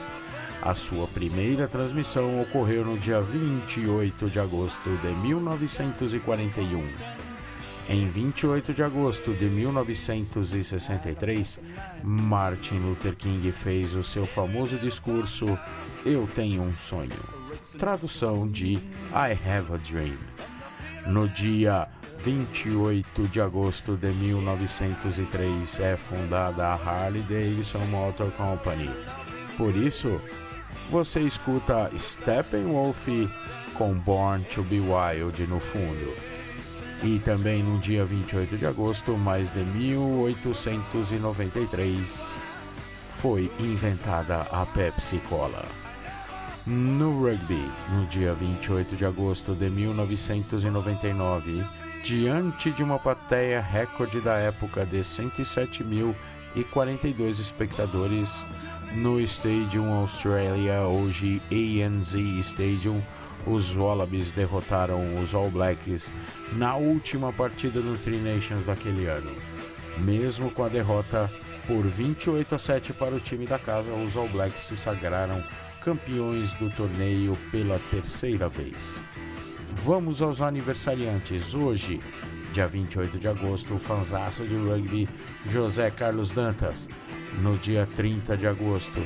A sua primeira transmissão ocorreu no dia 28 de agosto de 1941. Em 28 de agosto de 1963, Martin Luther King fez o seu famoso discurso Eu Tenho um Sonho. Tradução de I Have a Dream. No dia 28 de agosto de 1903 é fundada a Harley Davidson Motor Company. Por isso, você escuta Steppenwolf com Born to Be Wild no fundo. E também no dia 28 de agosto, mais de 1893, foi inventada a Pepsi Cola. No rugby, no dia 28 de agosto de 1999, diante de uma plateia recorde da época de 107.042 espectadores, no Stadium Australia, hoje ANZ Stadium, os Wallabies derrotaram os All Blacks na última partida do Tri Nations daquele ano. Mesmo com a derrota por 28 a 7 para o time da casa, os All Blacks se sagraram campeões do torneio pela terceira vez. Vamos aos aniversariantes. Hoje, dia 28 de agosto, o fanzaço de rugby José Carlos Dantas. No dia 30 de agosto,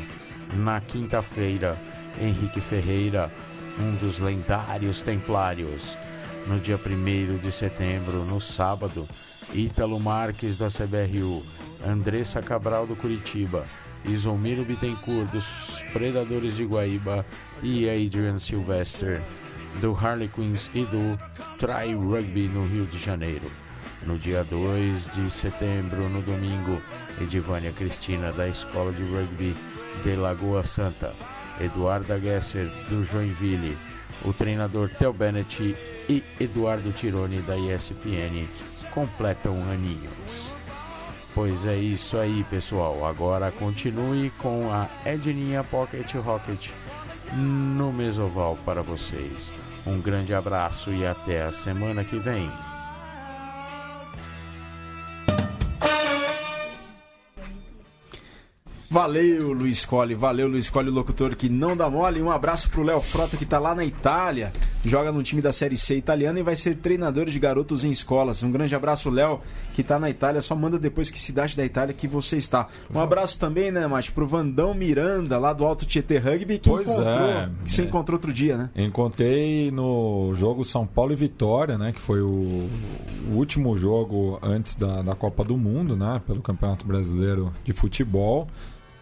na quinta-feira, Henrique Ferreira, um dos lendários templários. No dia 1 de setembro, no sábado, Ítalo Marques da CBRU, Andressa Cabral do Curitiba, Isomiro Bittencourt dos Predadores de Guaíba e Adrian Sylvester do Harlequins e do Tri Rugby no Rio de Janeiro. No dia 2 de setembro, no domingo, Edivânia Cristina da Escola de Rugby de Lagoa Santa, Eduarda Gesser do Joinville, o treinador Theo Bennett e Eduardo Tironi da ESPN completam aninhos. Pois é isso aí, pessoal. Agora continue com a Edninha Pocket Rocket no Mesoval para vocês. Um grande abraço e até a semana que vem. Valeu, Luiz Colli, valeu, Luiz Colli, o locutor que não dá mole. Um abraço pro Léo Frota, que tá lá na Itália, joga no time da Série C italiana e vai ser treinador de garotos em escolas. Um grande abraço, Léo, que tá na Itália. Só manda depois que cidade da Itália que você está. Um abraço também, né, Mate, pro Vandão Miranda, lá do Alto Tietê Rugby, que Pois encontrou, é, que se é. encontrou outro dia, né? Encontrei no jogo São Paulo e Vitória, né? Que foi o, o último jogo antes da, da Copa do Mundo, né? Pelo Campeonato Brasileiro de Futebol.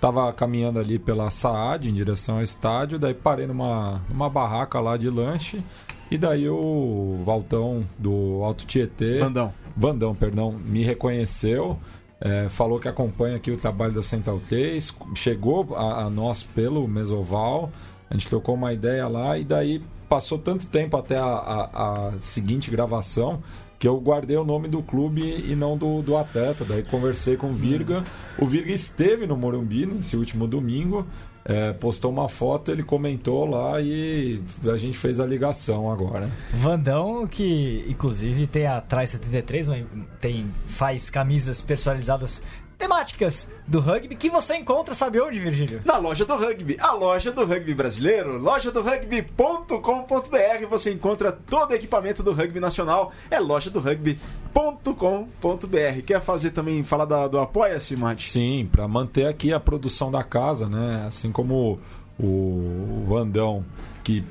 Tava caminhando ali pela Saad em direção ao estádio, daí parei numa, numa barraca lá de lanche. E daí o Valtão do Alto Tietê. Vandão. Vandão, perdão, me reconheceu, é, falou que acompanha aqui o trabalho da Central 3, chegou a, a nós pelo Mesoval, a gente trocou uma ideia lá e daí passou tanto tempo até a, a- a seguinte gravação que eu guardei o nome do clube e não do, do atleta. Daí conversei com o Virga. O Virga esteve no Morumbi nesse último domingo. é, postou uma foto, ele comentou lá e a gente fez a ligação agora. Vandão, que inclusive tem a Trai 73, uma- tem, faz camisas personalizadas temáticas do rugby que você encontra, sabe onde, Virgílio? Na loja do rugby, a loja do rugby brasileiro, loja do rugby.com.br, você encontra todo o equipamento do rugby nacional, é loja do rugby.com.br. Quer fazer também, falar da- do Apoia-se, Mate? Sim, para manter aqui a produção da casa, né? Assim como o Vandão, que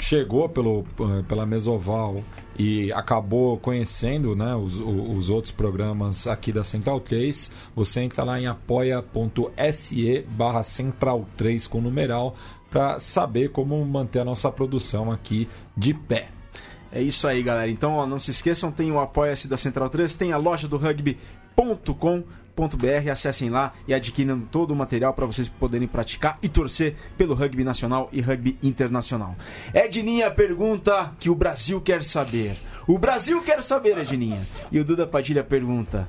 chegou pelo, eh, pela Mesoval e acabou conhecendo né, os, os outros programas aqui da Central 3, você entra lá em apoia.se barra Central 3 com numeral para saber como manter a nossa produção aqui de pé. É isso aí, galera. Então, ó, não se esqueçam, tem o Apoia-se da Central 3, tem a loja do rugby.com.br, acessem lá e adquiram todo o material para vocês poderem praticar e torcer pelo rugby nacional e rugby internacional. Edninha pergunta que o Brasil quer saber. O Brasil quer saber, Edninha. E o Duda Padilha pergunta: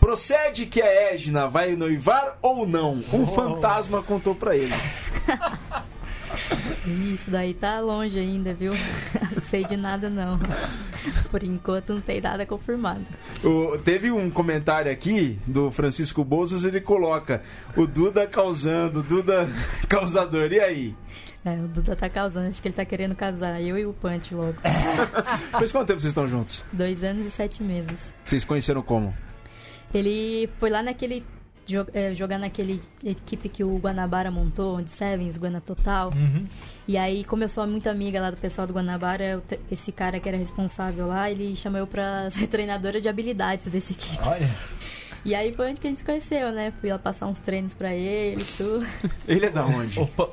Procede que a Edna vai noivar ou não? Um fantasma contou pra ele. (laughs) (laughs) Isso daí tá longe ainda, viu? (laughs) Não sei de nada não. Por enquanto não tem nada confirmado. O- teve um comentário aqui do Francisco Bouzas, ele coloca o Duda causando, Duda (laughs) causador. E aí? É, o Duda tá causando, acho que ele tá querendo casar. Eu e o Punch logo. Faz quanto tempo vocês estão juntos? Dois anos e sete meses. Vocês conheceram como? Ele foi lá naquele. Jo- é, jogar naquele equipe que o Guanabara montou, de Sevens, Guana Total. E aí, como eu sou muito amiga lá do pessoal do Guanabara, eu esse cara que era responsável lá, ele chamou eu pra (laughs) ser treinadora de habilidades desse equipe. Olha. E aí foi onde que a gente se conheceu, né? Fui lá passar uns treinos pra ele e tudo. (laughs) Ele é da onde? Opa,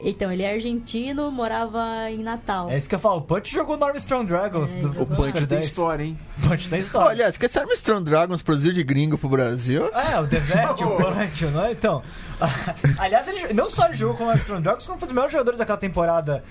Então, ele é argentino, morava em Natal. é isso que eu falo. O Punch jogou no Armstrong Dragons. É, do. O Punch tem 10. história, hein? Punch tem história. Olha, que esse Armstrong Dragons produziu de gringo pro Brasil. É, o Devete, o Punch, não é? Então. (laughs) Aliás, ele não só ele jogou com o Armstrong Dragons, como foi um dos melhores jogadores daquela temporada.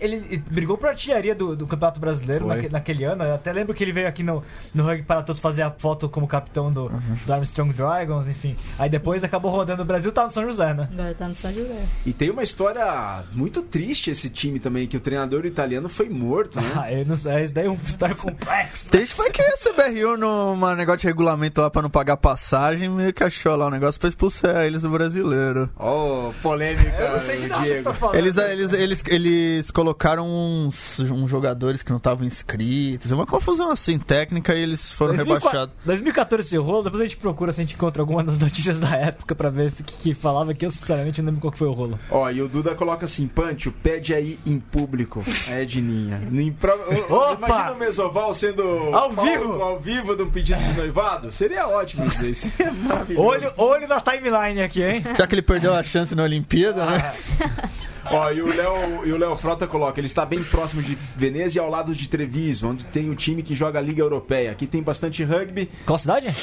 Ele, ele brigou por artilharia do, do Campeonato Brasileiro naque- naquele ano. Eu até lembro que ele veio aqui no, no Rugby para Todos fazer a foto como capitão do, do Armstrong Dragons, enfim. Aí depois acabou rodando o Brasil, tá no São José, né? Agora tá no São José. E tem uma história muito triste esse time também, que o treinador italiano foi morto, né? Ah, eu não sei, isso daí é uma história complexa. Triste foi que a CBRU, num negócio de regulamento lá pra não pagar passagem, meio que achou lá o negócio pra expulsar eles do brasileiro. Ó, polêmica, Eu não sei de nada que você Diego. tá falando. Eles, eles, eles, eles colocaram uns, uns jogadores que não estavam inscritos. É uma confusão assim técnica e eles foram 2004 rebaixados. 2014 esse rolo, depois a gente procura se a gente encontra alguma das notícias da época pra ver se que, que falava que eu sinceramente não lembro qual que foi o rolo. Ó, e o Duda coloca assim, Pancho, pede aí em público. É, Edninha. Em pro- Opa! Imagina o Mesoval sendo Ao vivo! ao vivo de um pedido de noivado. Seria ótimo isso aí. Seria maravilhoso. Olho, olho na timeline aqui, hein? Já que ele perdeu a chance na Olimpíada, né? (laughs) Ó, e o Léo e o Léo Frota coloca, ele está bem próximo de Veneza e ao lado de Treviso, onde tem um time que joga a Liga Europeia. Aqui tem bastante rugby, Qual cidade?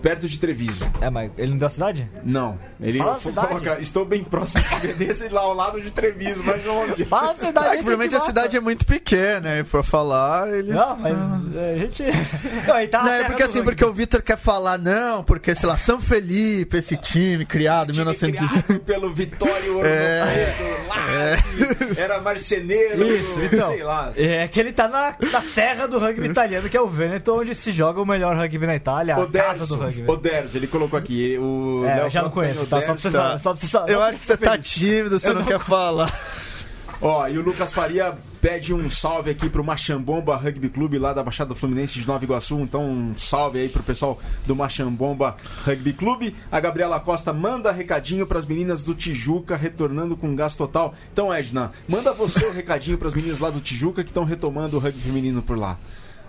perto de Treviso. É, mas ele não deu a cidade? Não, ele Fala a fo- cidade. coloca, estou bem próximo de Veneza e lá ao lado de Treviso, mas onde? Fala a cidade. É, provavelmente a cidade é muito pequena, e pra falar, ele. Não, mas é, a gente. (laughs) Não, aí tá Não, é porque assim, rugby. porque o Vitor quer falar, não, porque, sei lá, São Felipe, esse time criado em Time 1900. criado pelo Vitório Ouro (laughs) É. Lá, que era marceneiro, Isso, então. sei lá. É que ele tá na, na terra do rugby italiano, que é o Veneto, onde se joga o melhor rugby na Itália, a casa do rugby. Oderso, ele colocou aqui. O É, já não conheço, tá? Só pra você saber. Só pra você saber. Eu acho que você tá tímido, você não, não- quer falar. (laughs) Ó, e o Lucas Faria pede um salve aqui pro Machambomba Rugby Clube lá da Baixada Fluminense de Nova Iguaçu. Então, um salve aí pro pessoal do Machambomba Rugby Clube. A Gabriela Costa manda recadinho pras meninas do Tijuca, retornando com gás total. Então, Edna, manda você o recadinho pras meninas lá do Tijuca que estão retomando o rugby feminino por lá.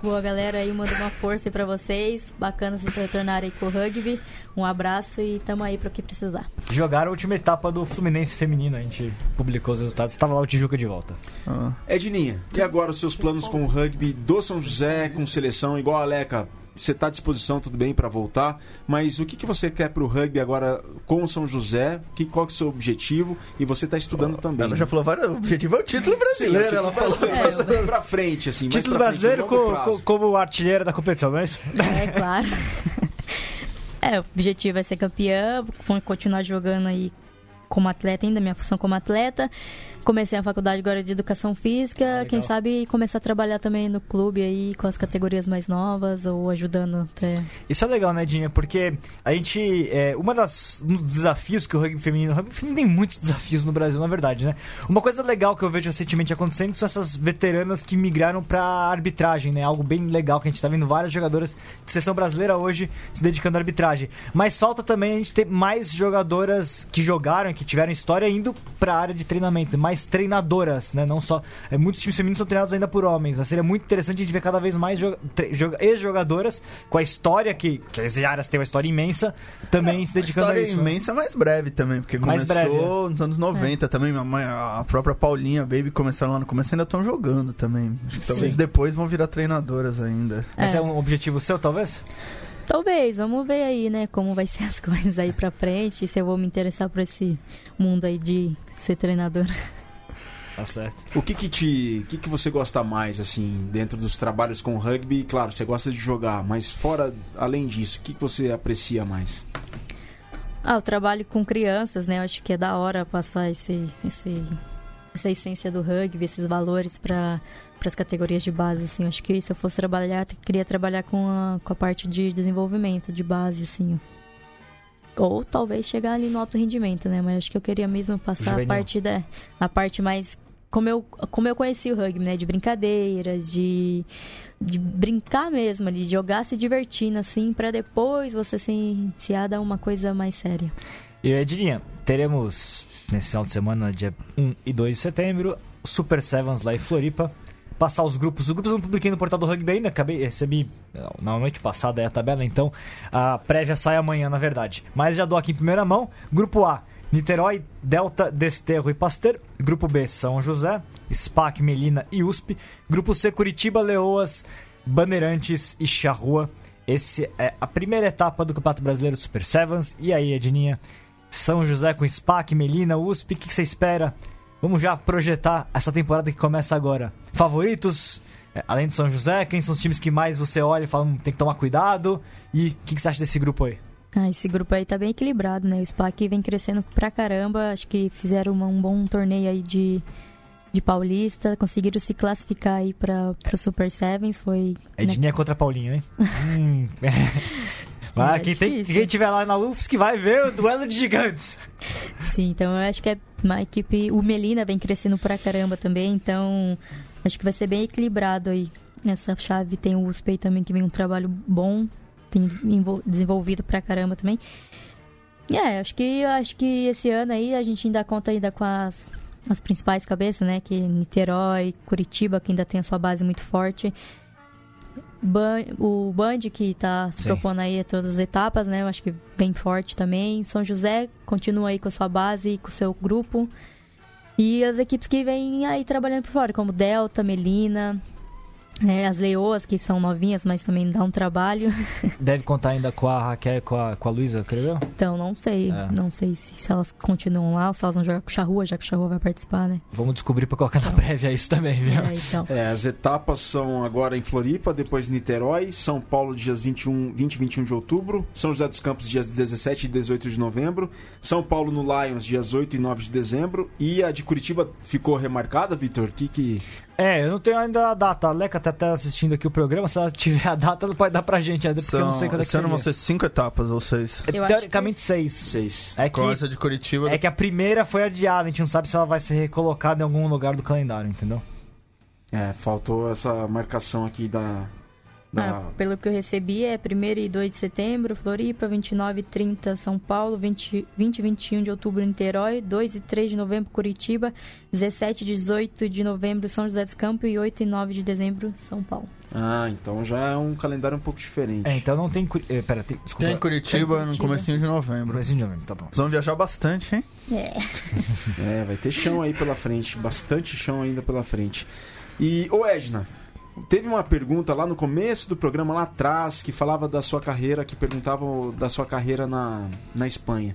Boa, galera, aí manda uma força aí pra vocês. Bacana vocês retornarem com o rugby. Um abraço e tamo aí pro que precisar. Jogaram a última etapa do Fluminense feminino, a gente publicou os resultados. Tava lá o Tijuca de volta. Edninha, e agora os seus planos com o rugby do São José, com seleção, igual a Leca? Você está à disposição, tudo bem, para voltar, mas o que, que você quer pro rugby agora com o São José? Que, qual que é o seu objetivo? E você está estudando também. Ela já falou vários. O objetivo é o título Sim, brasileiro. tipo, ela falou. brasileiro, mas (laughs) pra frente, assim. Título frente, brasileiro longo co- prazo. co- como artilheira da competição, não é isso? É claro. (laughs) é, o objetivo é ser campeã, vou continuar jogando aí como atleta ainda, minha função como atleta. Comecei a faculdade agora de educação física, Ah, quem sabe começar a trabalhar também no clube aí com as categorias mais novas ou ajudando até. Isso é legal, né, Dinha? Porque a gente. É, uma das, um dos desafios que o rugby feminino. O rugby feminino tem muitos desafios no Brasil, na verdade, né? Uma coisa legal que eu vejo recentemente acontecendo são essas veteranas que migraram pra arbitragem, né? Algo bem legal que a gente tá vendo várias jogadoras de seleção brasileira hoje se dedicando à arbitragem. Mas falta também a gente ter mais jogadoras que jogaram, que tiveram história indo pra área de treinamento, mais treinadoras, né? Não só. É, muitos times femininos são treinados ainda por homens. Né? Seria muito interessante a gente ver cada vez mais ex-jogadoras com a história que, que as áreas têm uma história imensa, também se A dedicando a história isso. né? imensa, mais breve também, porque Mais começou breve, é. nos anos 90 também. Minha mãe, a própria Paulinha, a Baby começaram lá no começo e ainda estão jogando também. Acho que talvez Sim. depois vão virar treinadoras ainda. Esse é É. um objetivo seu, talvez? Talvez, vamos ver aí, né, como vai ser as (laughs) coisas aí pra frente, se eu vou me interessar por esse mundo aí de ser treinador. Tá certo. O que que te, o que que você gosta mais assim dentro dos trabalhos com rugby? Claro, você gosta de jogar, mas fora, além disso, o que que você aprecia mais? Ah, eu trabalho com crianças, né? Eu acho que é da hora passar esse, esse, essa essência do rugby, esses valores para as categorias de base, assim. Eu acho que se eu fosse trabalhar, eu queria trabalhar com a, com a parte de desenvolvimento de base, assim. Ou talvez chegar ali no alto rendimento, né? Mas acho que eu queria mesmo passar Juvenil. a parte da a parte mais como eu, como eu conheci o rugby, né? De brincadeiras, de, de brincar mesmo, de jogar se divertindo, assim, pra depois você se iniciar a uma coisa mais séria. E Edinha, teremos nesse final de semana, dia 1 e 2 de setembro, Super Sevens lá em Floripa. Passar os grupos. Os grupos eu não publiquei no portal do rugby ainda, acabei, recebi na noite passada aí a tabela, então a prévia sai amanhã, na verdade. Mas já dou aqui em primeira mão. Grupo A, Niterói, Delta, Desterro e Pasteur. Grupo B, São José, SPAC, Melina e USP. Grupo C, Curitiba, Leoas, Bandeirantes e Charrua. Esse é a primeira etapa do Campeonato Brasileiro Super Sevens. E aí, Edninha? São José com SPAC, Melina, USP, o que você espera? Vamos já projetar essa temporada que começa agora. Favoritos? É, além do São José, quem são os times que mais você olha e fala, "Hum, tem que tomar cuidado? E o que, que você acha desse grupo aí? Ah, esse grupo aí tá bem equilibrado, né? O SPAC vem crescendo pra caramba. Acho que fizeram um bom torneio aí de, de Paulista. Conseguiram se classificar aí pra, pro Super Sevens. Foi. né? Edninha contra Paulinho, hein? (laughs) hum. Ah, É quem, tem, quem tiver lá na UFSC vai ver o duelo de gigantes. Sim, então eu acho que é uma equipe. O Melina vem crescendo pra caramba também. Então acho que vai ser bem equilibrado aí. Nessa chave tem o USP também, que vem um trabalho bom. Tem envol- desenvolvido pra caramba também. E é, acho que acho que esse ano aí a gente ainda conta ainda com as, as principais cabeças, né? Que Niterói, Curitiba, que ainda tem a sua base muito forte. Ban- o Band, que tá se Sim. propondo aí a todas as etapas, né? Eu acho que bem forte também. São José continua aí com a sua base e com o seu grupo. E as equipes que vêm aí trabalhando por fora, como Delta, Melina, né, as Leoas, que são novinhas, mas também dá um trabalho. (laughs) Deve contar ainda com a Raquel e com a, com a Luísa, creio eu? Então, não sei. É. Não sei se, se elas continuam lá ou se elas vão jogar com o Charrua, já que o Charrua vai participar, né? Vamos descobrir pra colocar na Então. prévia isso também, viu? É, então. É, as etapas são agora em Floripa, depois Niterói, São Paulo dias 21, 20 e 21 de outubro, São José dos Campos dias 17 e 18 de novembro, São Paulo no Lions dias 8 e 9 de dezembro e a de Curitiba ficou remarcada, Vitor? Que que É, eu não tenho ainda a data. A Leca tá até assistindo aqui o programa. Se ela tiver a data, ela pode dar pra gente ainda, porque eu não sei quando é que ano vão seria. ser cinco etapas ou seis. Eu Teoricamente seis. seis? É que, Com essa de Curitiba. é que a primeira foi adiada, a gente não sabe se ela vai ser recolocada em algum lugar do calendário, entendeu? É, faltou essa marcação aqui da Ah, pelo que eu recebi, é 1 e 2 de setembro, Floripa, 29 e 30, São Paulo, 20, 20 e 21 de outubro, Niterói, 2 e 3 de novembro, Curitiba, 17 e 18 de novembro, São José dos Campos e 8 e 9 de dezembro, São Paulo. Ah, então já é um calendário um pouco diferente. É, então não tem. Eh, pera, tem, desculpa. Tem Curitiba no Curitiba. comecinho de novembro. Comecinho de novembro, tá bom. Vocês vão viajar bastante, hein? É. (laughs) É, vai ter chão aí pela frente, bastante chão ainda pela frente. E, ô Edna, teve uma pergunta lá no começo do programa, lá atrás, que falava da sua carreira, que perguntava da sua carreira na, na Espanha.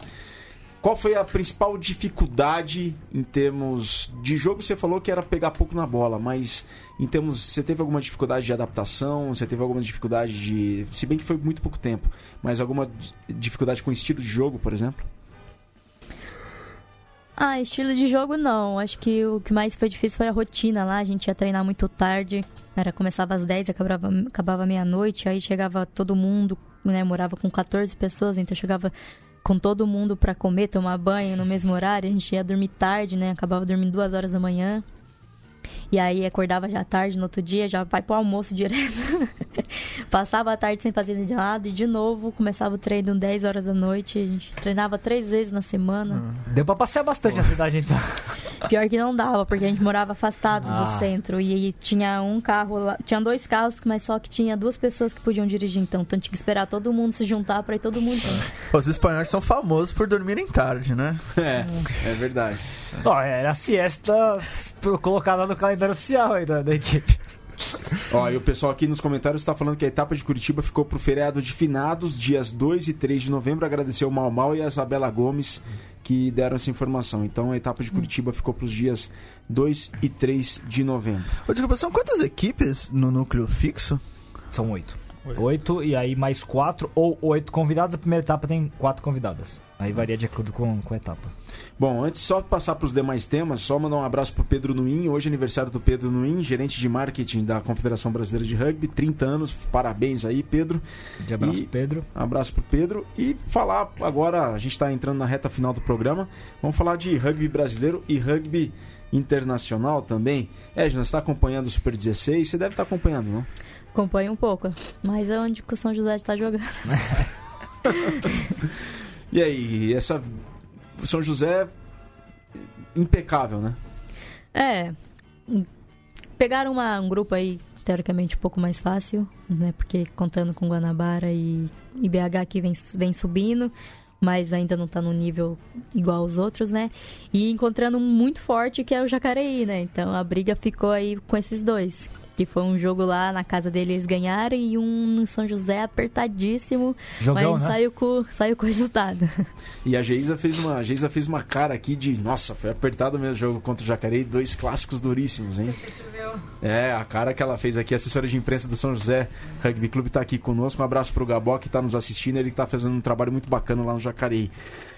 Qual foi a principal dificuldade em termos de jogo? Você falou que era pegar pouco na bola, mas em termos. Você teve alguma dificuldade de adaptação? Você teve alguma dificuldade de. Se bem que foi muito pouco tempo, mas alguma dificuldade com estilo de jogo, por exemplo? Ah, estilo de jogo não. Acho que o que mais foi difícil foi a rotina lá. A gente ia treinar muito tarde. Era, começava às 10, acabava, acabava meia-noite, aí chegava todo mundo, né? Morava com 14 pessoas, então chegava com todo mundo para comer, tomar banho no mesmo horário. A gente ia dormir tarde, né? Acabava dormindo duas horas da manhã. E aí acordava já tarde no outro dia, já vai pro almoço direto. (laughs) Passava a tarde sem fazer de nada e de novo começava o treino 10 horas da noite. A gente treinava três vezes na semana. Deu pra passear bastante na cidade então. Pior que não dava, porque a gente morava afastado Ah. do centro. E aí tinha um carro lá. Tinha dois carros, mas só que tinha duas pessoas que podiam dirigir. Então, então tinha que esperar todo mundo se juntar pra ir todo mundo junto. Os espanhóis são famosos por dormirem tarde, né? É, é verdade. Ó, era a siesta colocada no calendário oficial aí da, da equipe. Ó, e o pessoal aqui nos comentários está falando que a etapa de Curitiba ficou pro feriado de finados, dias 2 e 3 de novembro. Agradecer o Mal Mal e a Isabela Gomes que deram essa informação. Então a etapa de Curitiba ficou pros dias 2 e 3 de novembro. Ô, desculpa, são quantas equipes no núcleo fixo? São oito. Oito e aí mais quatro ou oito convidados. A primeira etapa tem quatro convidadas. Aí varia de acordo com, com a etapa. Bom, antes só passar para os demais temas, só mandar um abraço pro Pedro Nuin. Hoje é aniversário do Pedro Nuin, gerente de marketing da Confederação Brasileira de Rugby, 30 anos. Parabéns aí, Pedro. De abraço, E- Pedro. Um abraço pro Pedro e falar agora, a gente está entrando na reta final do programa. Vamos falar de rugby brasileiro e rugby internacional também. Edna, você está acompanhando o Super 16? Você deve estar acompanhando, não? Acompanha um pouco. Mas é onde que o São José está jogando. (laughs) E aí, essa São José impecável, né? É. Pegaram uma- um grupo aí, teoricamente, um pouco mais fácil, né? Porque contando com Guanabara e, e BH que vem, vem subindo, mas ainda não tá no nível igual aos outros, né? E encontrando um muito forte que é o Jacareí, né? Então a briga ficou aí com esses dois. Que foi um jogo lá na casa dele, eles ganharam, e um no São José apertadíssimo, Jogão, mas né? saiu com, saiu com o resultado. E a Geisa fez uma, a Geisa fez uma cara aqui de, nossa, foi apertado mesmo o jogo contra o Jacareí, dois clássicos duríssimos, hein? É, a cara que ela fez aqui, a assessora de imprensa do São José Rugby Clube tá aqui conosco. Um abraço pro Gabó que tá nos assistindo, ele tá fazendo um trabalho muito bacana lá no Jacareí.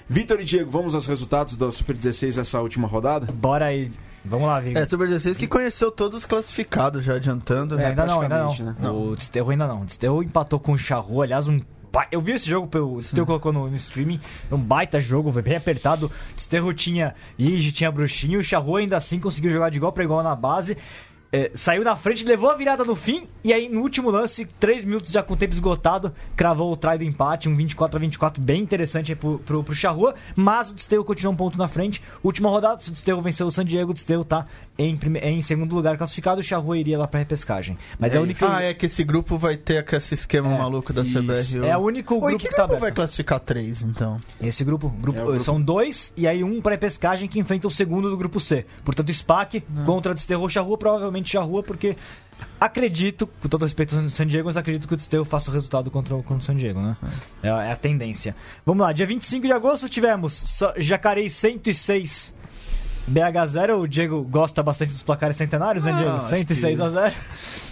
Vitor e Diego, vamos aos resultados da Super 16 dessa última rodada? Bora aí. Vamos lá, Vini. É, Super 16 que conheceu todos os classificados, já adiantando. É, ainda não, ainda não. né? O Desterro ainda não. O Desterro empatou com o Charru, aliás, um. Eu vi esse jogo, pelo- o Desterro colocou no, no streaming, um baita jogo, foi bem apertado. Desterro tinha Ige, tinha Bruxinho, o Charru ainda assim conseguiu jogar de igual pra igual na base. É, saiu na frente, levou a virada no fim, e aí no último lance, 3 minutos já com o tempo esgotado, cravou o try do empate, um 24 a 24 bem interessante aí pro, pro, pro Charrua, mas o Desterro continuou um ponto na frente. Última rodada, se o Desterro venceu o San Diego, o Desterro tá em, em segundo lugar classificado, o Charrua iria lá pra repescagem. Mas é, a única. Ah, é que esse grupo vai ter esse esquema É, maluco da. CBR. É o único Oi, grupo que que tá grupo vai classificar três, então? Esse grupo, grupo, É o grupo- são dois e aí um pra pescagem que enfrenta o segundo do grupo C. Portanto, SPAC contra Desterro Charrua, provavelmente Charrua, porque acredito, com todo respeito ao San Diego, mas acredito que o Desterro faça o resultado contra, o- contra o San Diego, né? É, a- é a tendência. Vamos lá, dia 25 de agosto tivemos Jacareí 106. BH 0, o Diego gosta bastante dos placares centenários, né, Ah, Diego? acho 106 que- a 0.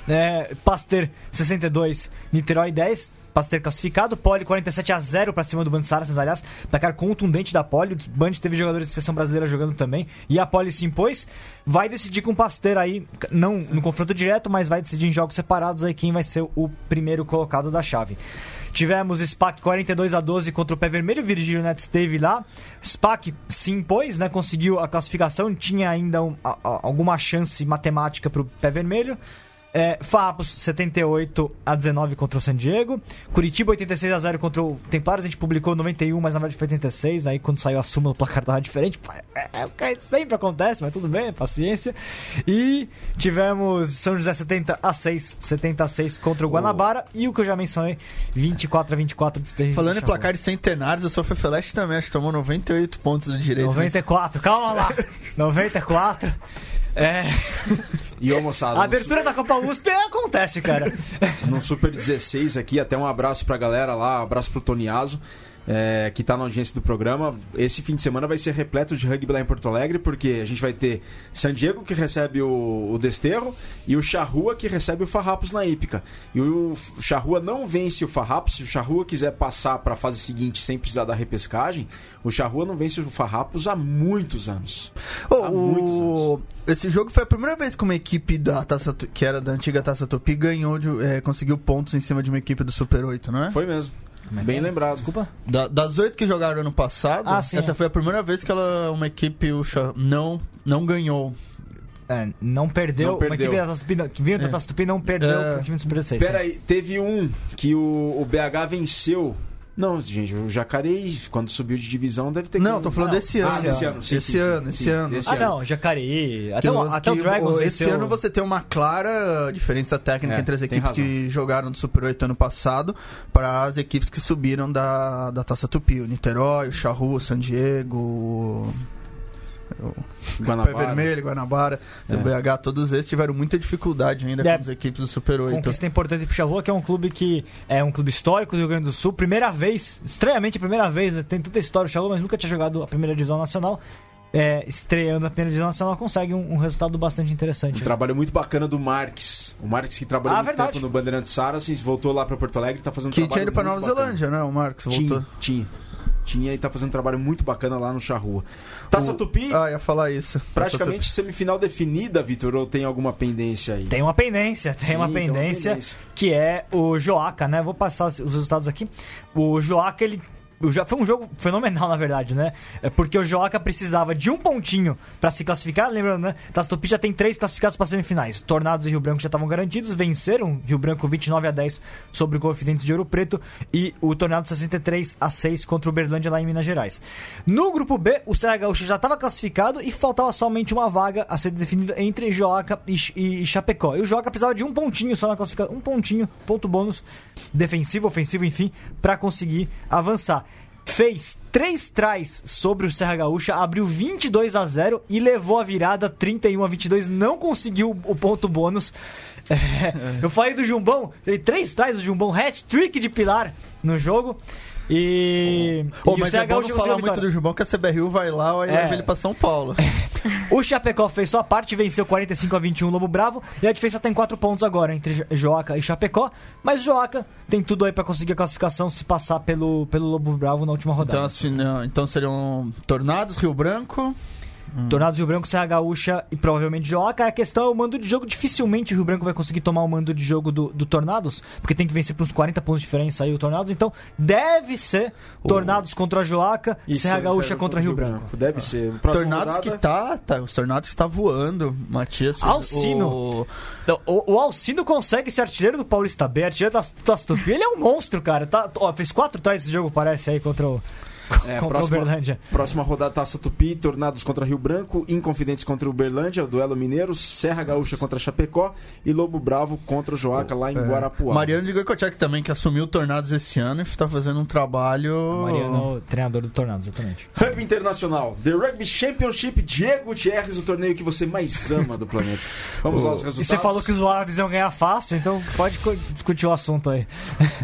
É, Pasteur 62, Niterói 10. Pasteur classificado, Poli 47 a 0 pra cima do Band Saracens, aliás, placar contundente da Poli. O Band teve jogadores de seleção brasileira jogando também e a Poli se impôs. Vai decidir com o Pasteur aí, não no confronto direto, mas vai decidir em jogos separados aí quem vai ser o primeiro colocado da chave. Tivemos SPAC 42 a 12 contra o Pé Vermelho, Virgílio Neto esteve lá. SPAC se impôs, né, conseguiu a classificação, tinha ainda um- a- a- alguma chance matemática pro Pé Vermelho. É, Farrapos 78 a 19 contra o San Diego. Curitiba 86 a 0 contra o Templares. A gente publicou 91, mas na verdade foi 86. Aí quando saiu a súmula o placar tava diferente. É, é sempre acontece, mas tudo bem, paciência. E tivemos São José 70 a 6, 70 a 6 contra o Guanabara. E o que eu já mencionei, 24 a 24 de. Falando em placares centenários, o Sofia Feleste também, acho que tomou 98 pontos no direito. 94, calma lá. (laughs) 94. É, (laughs) E ô moçada, a abertura da Copa USP acontece, cara. no, Super 16 aqui, até um abraço pra galera lá, um abraço pro Toniaso. É, que está na audiência do programa. Esse fim de semana vai ser repleto de rugby lá em Porto Alegre, porque a gente vai ter San Diego que recebe o, o Desterro e o Charrua que recebe o Farrapos na Ípica. E o Charrua não vence o Farrapos. Se o Charrua quiser passar para a fase seguinte sem precisar da repescagem, o Charrua não vence o Farrapos há muitos anos. Oh, há o- muitos anos. Esse jogo foi a primeira vez que uma equipe da Taça, que era da antiga Taça Tupi ganhou, de- é, conseguiu pontos em cima de uma equipe do Super 8, não é? Foi mesmo. Como é Bem é? lembrado. Desculpa. Da- das oito que jogaram ano passado, Ah, sim, essa é. foi a primeira vez que ela, uma equipe não, não ganhou. É, não perdeu. Não perdeu. Uma equipe da Tupi, não- que vinha da É. Tupi não perdeu É. pro time do Super 6. Pera aí, teve um que o, o BH venceu. Não, gente, o Jacareí, quando subiu de divisão, deve ter Não, que- tô falando Não. desse Ah, ano. desse ano, sim, esse sim, ano, sim, esse ano. desse Ah, ano. não, Jacareí. Até, Que o, até o que Dragons o- Esse venceu. ano você tem uma clara diferença técnica É, entre as equipes que jogaram do Super 8 ano passado para as equipes que subiram da, da Taça Tupi. O Niterói, o Charru, o San Diego, o o Pé Guanabara. Vermelho, Guanabara, É. o BH, todos esses tiveram muita dificuldade ainda É. com as equipes do Super 8. Conquista importante pro Charrua, que é um clube que é um clube histórico do Rio Grande do Sul. Primeira vez, estranhamente a primeira vez, né? tem tanta história o Charrua, mas nunca tinha jogado a primeira divisão nacional. É, estreando a primeira divisão nacional, consegue um, um resultado bastante interessante. Um trabalho muito bacana do Marques. O Marques que trabalhou Ah, muito verdade. tempo no Bandeirantes Saracens, voltou lá para Porto Alegre e tá fazendo um Que trabalho tinha ido pra muito Nova bacana. Zelândia, né? O Marcos voltou. Tinha, tinha. Tinha e tá fazendo um trabalho muito bacana lá no Charrua. Taça O- Tupi, Ah, ia falar isso. praticamente semifinal definida, Vitor, ou tem alguma pendência aí? Tem uma pendência, tem Sim, uma tem uma pendência, pendência. que é o Joaca, né? Vou passar os os resultados aqui. O Joaca, ele. Jo- Foi um jogo fenomenal, na verdade, né? É Porque o Joaca precisava de um pontinho pra se classificar. Lembrando, né? Taça Tupi já tem três classificados para semifinais. Tornados e Rio Branco já estavam garantidos. Venceram Rio Branco 29 a 10 sobre o Confidentes de Ouro Preto. E o Tornado 63 a 6 contra o Berlândia lá em Minas Gerais. No grupo B, o Serra Gaúcha já estava classificado e faltava somente uma vaga a ser definida entre Joaca e, e Chapecó. E o Joaca precisava de um pontinho só na classificação. Um pontinho, ponto bônus, defensivo, ofensivo, enfim, para conseguir avançar. Fez três tries sobre o Serra Gaúcha, abriu 22 a 0 e levou a virada 31 a 22. Não conseguiu o ponto bônus. (laughs) É, eu falei do Jumbão, ele três tries do Jumbão, hat-trick de Pilar no jogo. E, Ô, e o mas Serra é bom não falar muito vitória. do Jubão, que a CBRU vai lá e É. leva ele pra São Paulo. (laughs) O Chapecó fez sua parte, venceu 45 a 21 o Lobo Bravo. E a diferença tem 4 pontos agora entre Jo- Joaca e Chapecó. Mas o Joaca tem tudo aí pra conseguir a classificação se passar pelo, pelo Lobo Bravo na última rodada. Então, assim, então seriam Tornados, Rio Branco. Tornados Rio Branco, Serra Gaúcha e provavelmente Joaca. A questão é o mando de jogo. Dificilmente o Rio Branco vai conseguir tomar o mando de jogo do, do Tornados, porque tem que vencer por uns 40 pontos de diferença aí o Tornados. Então deve ser Tornados contra Joaca e Isso, Serra Gaúcha Zero contra Rio Branco. Deve ser. Próxima tornados rodada, que tá, tá. Os Tornados que tá voando. Matias Alcino. o- Então, O, o Alcindo consegue ser artilheiro do Paulista B, artilheiro das, das Tupi. Ele é um monstro, cara. Tá, ó, fez quatro trás esse jogo, parece, aí contra o, É, contra o próxima- Uberlândia. Próxima rodada Taça Tupi, Tornados contra Rio Branco, Inconfidentes contra o Uberlândia, Duelo Mineiro, Serra Gaúcha contra Chapecó e Lobo Bravo contra o Joaca lá em é, Guarapuá. Mariano de Goicoechea, que também que assumiu o Tornados esse ano e tá fazendo um trabalho. Mariano, treinador do Tornado, exatamente. Rugby Internacional, The Rugby Championship, Diego Gutierrez, o torneio que você mais ama do planeta. (laughs) Vamos lá, os E resultados. você falou que os árabes iam ganhar fácil, então pode discutir o assunto aí.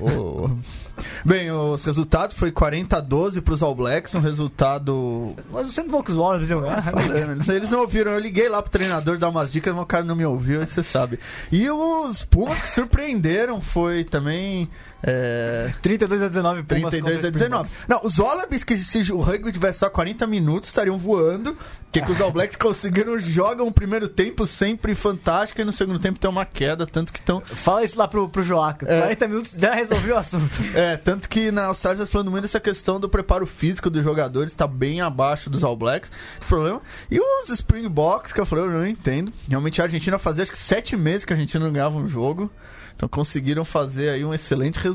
o- (laughs) Bem, os resultados foi 40 a 12 pros All Blacks, um resultado Mas você não que os ganhar? Falando, Eles não ouviram, eu liguei lá pro treinador dar umas dicas, mas o cara não me ouviu, aí você sabe. E os Pumas que surpreenderam foi também. É, 32 a 19 Pumas 32 contra a 19. Não, os Wallabies, que se o rugby tivesse só 40 minutos, estariam voando. Que, que os All Blacks conseguiram, jogam o primeiro tempo sempre fantástico e no segundo tempo tem uma queda, tanto que estão. Fala isso lá pro, pro Joaca. É. 40 minutos já resolveu o assunto. (laughs) É, tanto que na Austrália está falando muito dessa questão do preparo físico dos jogadores, está bem abaixo dos All Blacks. Problema. E os Springboks, que eu falei, eu não entendo. Realmente a Argentina fazia acho que sete meses que a Argentina não ganhava um jogo. Então conseguiram fazer aí um excelente resultado.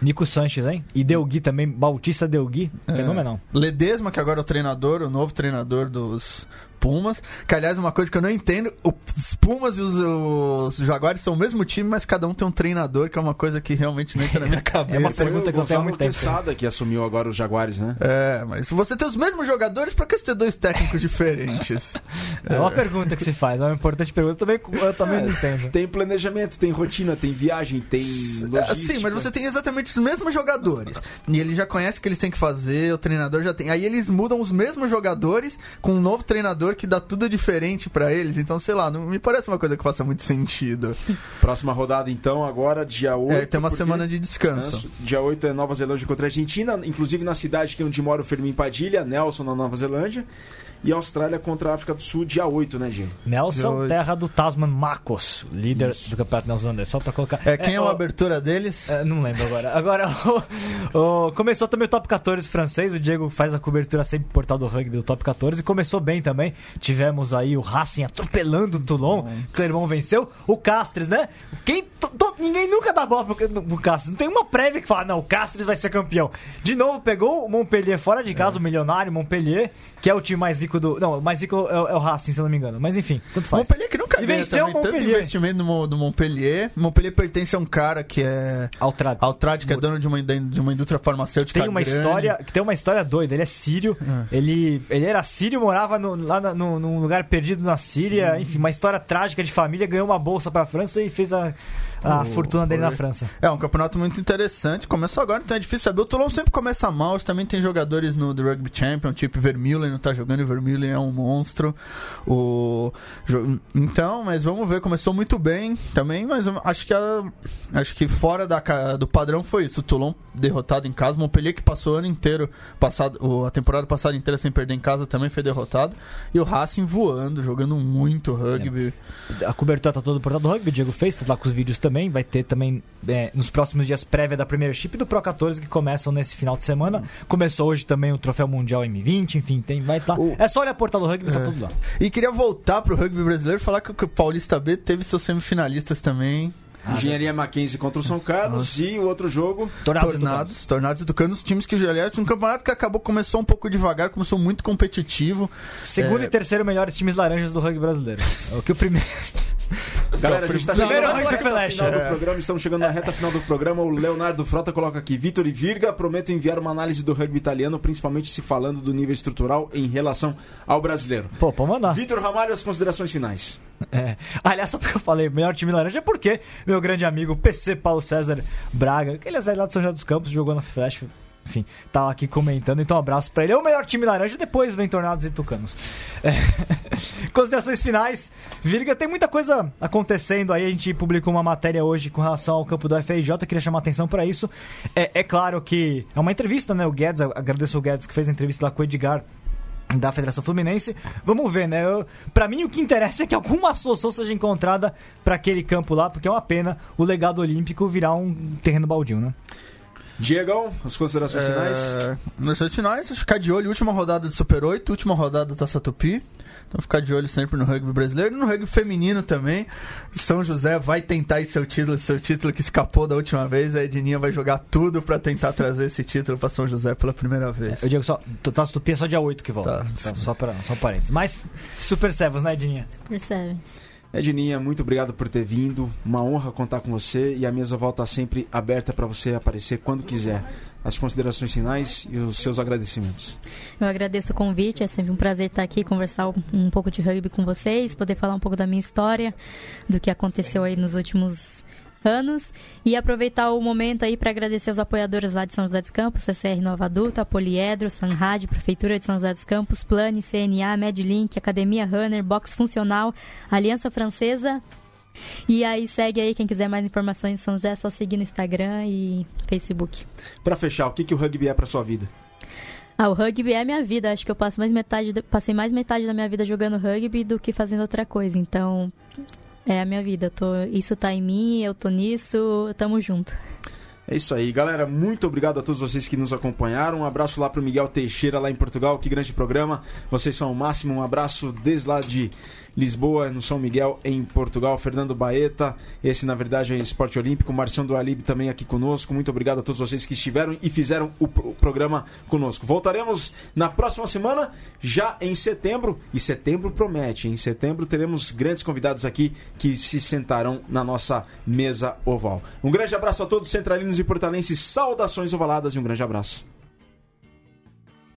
Nico Sanches, hein? E Delgui também, Bautista Delgui. É. Fenomenal. Ledesma, que agora é o treinador, o novo treinador dos Pumas, que aliás é uma coisa que eu não entendo, os Pumas e os, os Jaguares são o mesmo time, mas cada um tem um treinador, que é uma coisa que realmente não entra na minha cabeça. (laughs) É uma pergunta que eu tenho há muito tempo. Quesada que assumiu agora os Jaguares, né? É, mas se você tem os mesmos jogadores, pra que você ter dois técnicos (laughs) diferentes? É uma pergunta que se faz, é uma importante pergunta. Eu também, eu também É, não entendo. Tem planejamento, tem rotina, tem viagem, tem logística. Sim, mas você tem exatamente os mesmos jogadores. E ele já conhece o que eles têm que fazer, o treinador já tem. Aí eles mudam os mesmos jogadores com um novo treinador que dá tudo diferente pra eles. Então, sei lá, não me parece uma coisa que faça muito sentido. (laughs) Próxima rodada, então, agora, dia 8. É, tem uma semana de descanso. Dia 8 é Nova Zelândia contra a Argentina, inclusive na cidade que é onde mora o Fermin Padilha, Nelson na Nova Zelândia. E Austrália contra a África do Sul, dia 8, né, Gil? Nelson, terra do Tasman Makos, líder do campeonato neozelandês. Só pra colocar. É, quem é, ó, a abertura deles? é, não lembro agora. Agora, (laughs) o- o- começou também o Top 14 francês. O Diego faz a cobertura sempre pro portal do rugby do Top 14. E começou bem também. Tivemos aí o Racing atropelando o Toulon. Clermont venceu. O Castres, né? Quem, to- to- ninguém nunca dá bola pro, pro Castres. Não tem uma prévia que fala, não, o Castres vai ser campeão. De novo, pegou o Montpellier fora de casa, o milionário Montpellier, que é o time mais rico do. Não, o mais rico é, o- é o Racing, se eu não me engano. Mas enfim, tanto faz. Montpellier que nunca E venceu também o tanto Montpellier. investimento no, no Montpellier. Montpellier pertence a um cara que é Altrad. Altrad, que é dono de uma, de uma indústria farmacêutica tem uma grande. história que tem uma história doida. Ele é sírio. Ele, ele era sírio, morava no- lá na- no, num lugar perdido na Síria. Enfim, uma história trágica de família. Ganhou uma bolsa pra França e fez a, a fortuna dele na França. É um campeonato muito interessante. Começou agora, então é difícil saber. O Toulon sempre começa mal. Também tem jogadores no The Rugby Champion, tipo Vermeulen não tá jogando. E Vermeulen é um monstro. O então, mas vamos ver. Começou muito bem também, mas acho que a- acho que fora da, do padrão foi isso. O Toulon derrotado em casa, Montpellier que passou o ano inteiro, passado, a temporada passada inteira sem perder em casa também foi derrotado. E o Racing voando, jogando muito rugby. A cobertura tá toda no portal do rugby. Diego fez, tá lá com os vídeos também. Vai ter também é, nos próximos dias prévia da primeira chip e do Pro 14 que começam nesse final de semana. Começou hoje também o Troféu Mundial M20. Enfim, tem, vai estar. O- É só olhar o portal do rugby, tá É. tudo lá. E queria voltar pro rugby brasileiro e falar que o Paulista B teve seus semifinalistas também. Engenharia Mackenzie contra o São Carlos e o outro jogo. Tornados, Tornados, Tornados educando os times que, aliás, um campeonato que acabou, começou um pouco devagar, começou muito competitivo. Segundo É. e terceiro melhores times laranjas do rugby brasileiro. É o que o primeiro. (laughs) Galera, a gente tá Primeiro chegando na reta flash. final do É. programa, estamos chegando na reta final do programa. O Leonardo Frota coloca aqui: Vitor e Virga prometem enviar uma análise do rugby italiano, principalmente se falando do nível estrutural em relação ao brasileiro. Pô, pode mandar. Vitor Ramalho, as considerações finais. É. Aliás, só porque eu falei melhor time laranja, é porque meu grande amigo PC Paulo César Braga, que ele é lá de São José dos Campos, jogou na Flash, enfim, tá aqui comentando, então um abraço pra ele. É o melhor time laranja, depois vem Tornados e Tucanos. (laughs) É. Considerações finais. Virga, tem muita coisa acontecendo aí. A gente publicou uma matéria hoje com relação ao campo do FRJ. Queria chamar atenção pra isso. É, é claro que é uma entrevista, né? O Guedes, agradeço o Guedes que fez a entrevista lá com o Edgar da Federação Fluminense. Vamos ver, né? Pra mim, o que interessa é que alguma solução seja encontrada pra aquele campo lá, porque é uma pena o legado olímpico virar um terreno baldio, né? Diegão, as considerações finais. É, nos seus finais, ficar de olho, última rodada de Super 8, última rodada da Taça Tupi. Então ficar de olho sempre no rugby brasileiro e no rugby feminino também. São José vai tentar esse seu título, seu título que escapou da última vez. A Edninha vai jogar tudo pra tentar trazer esse título pra São José pela primeira vez. Eu digo só, Taça Tupi é só dia 8 que volta. Tá, Só- sim. só, para, só parênteses. Mas Super Sevens, né, Edinha? Percebe? Edninha, muito obrigado por ter vindo. Uma honra contar com você e a mesa volta sempre aberta para você aparecer quando quiser. As considerações finais e os seus agradecimentos. Eu agradeço o convite, é sempre um prazer estar aqui, conversar um, pouco de rugby com vocês, poder falar um pouco da minha história, do que aconteceu aí nos últimos anos e aproveitar o momento aí para agradecer aos apoiadores lá de São José dos Campos, CCR Nova Adulta, Poliedro, Sanrad, Prefeitura de São José dos Campos, Plane, CNA, Medlink, Academia Runner, Box Funcional, Aliança Francesa. E aí segue aí quem quiser mais informações São José, é só seguir no Instagram e Facebook. Para fechar, o que, que o rugby é para sua vida? Ah, o rugby é a minha vida. Acho que eu passo mais metade, passei mais metade da minha vida jogando rugby do que fazendo outra coisa. Então, é a minha vida. Tô, isso tá em mim, eu tô nisso, tamo junto. É isso aí, galera. Muito obrigado a todos vocês que nos acompanharam. Um abraço lá pro Miguel Teixeira, lá em Portugal. Que grande programa. Vocês são o máximo. Um abraço desde lá de Lisboa, no São Miguel, em Portugal. Fernando Baeta, esse na verdade é Esporte Olímpico. Marcião do Alib também aqui conosco. Muito obrigado a todos vocês que estiveram e fizeram o, o programa conosco. Voltaremos na próxima semana, já em setembro. E setembro promete. Em setembro teremos grandes convidados aqui que se sentarão na nossa mesa oval. Um grande abraço a todos, centralinos e portalenses. Saudações ovaladas e um grande abraço.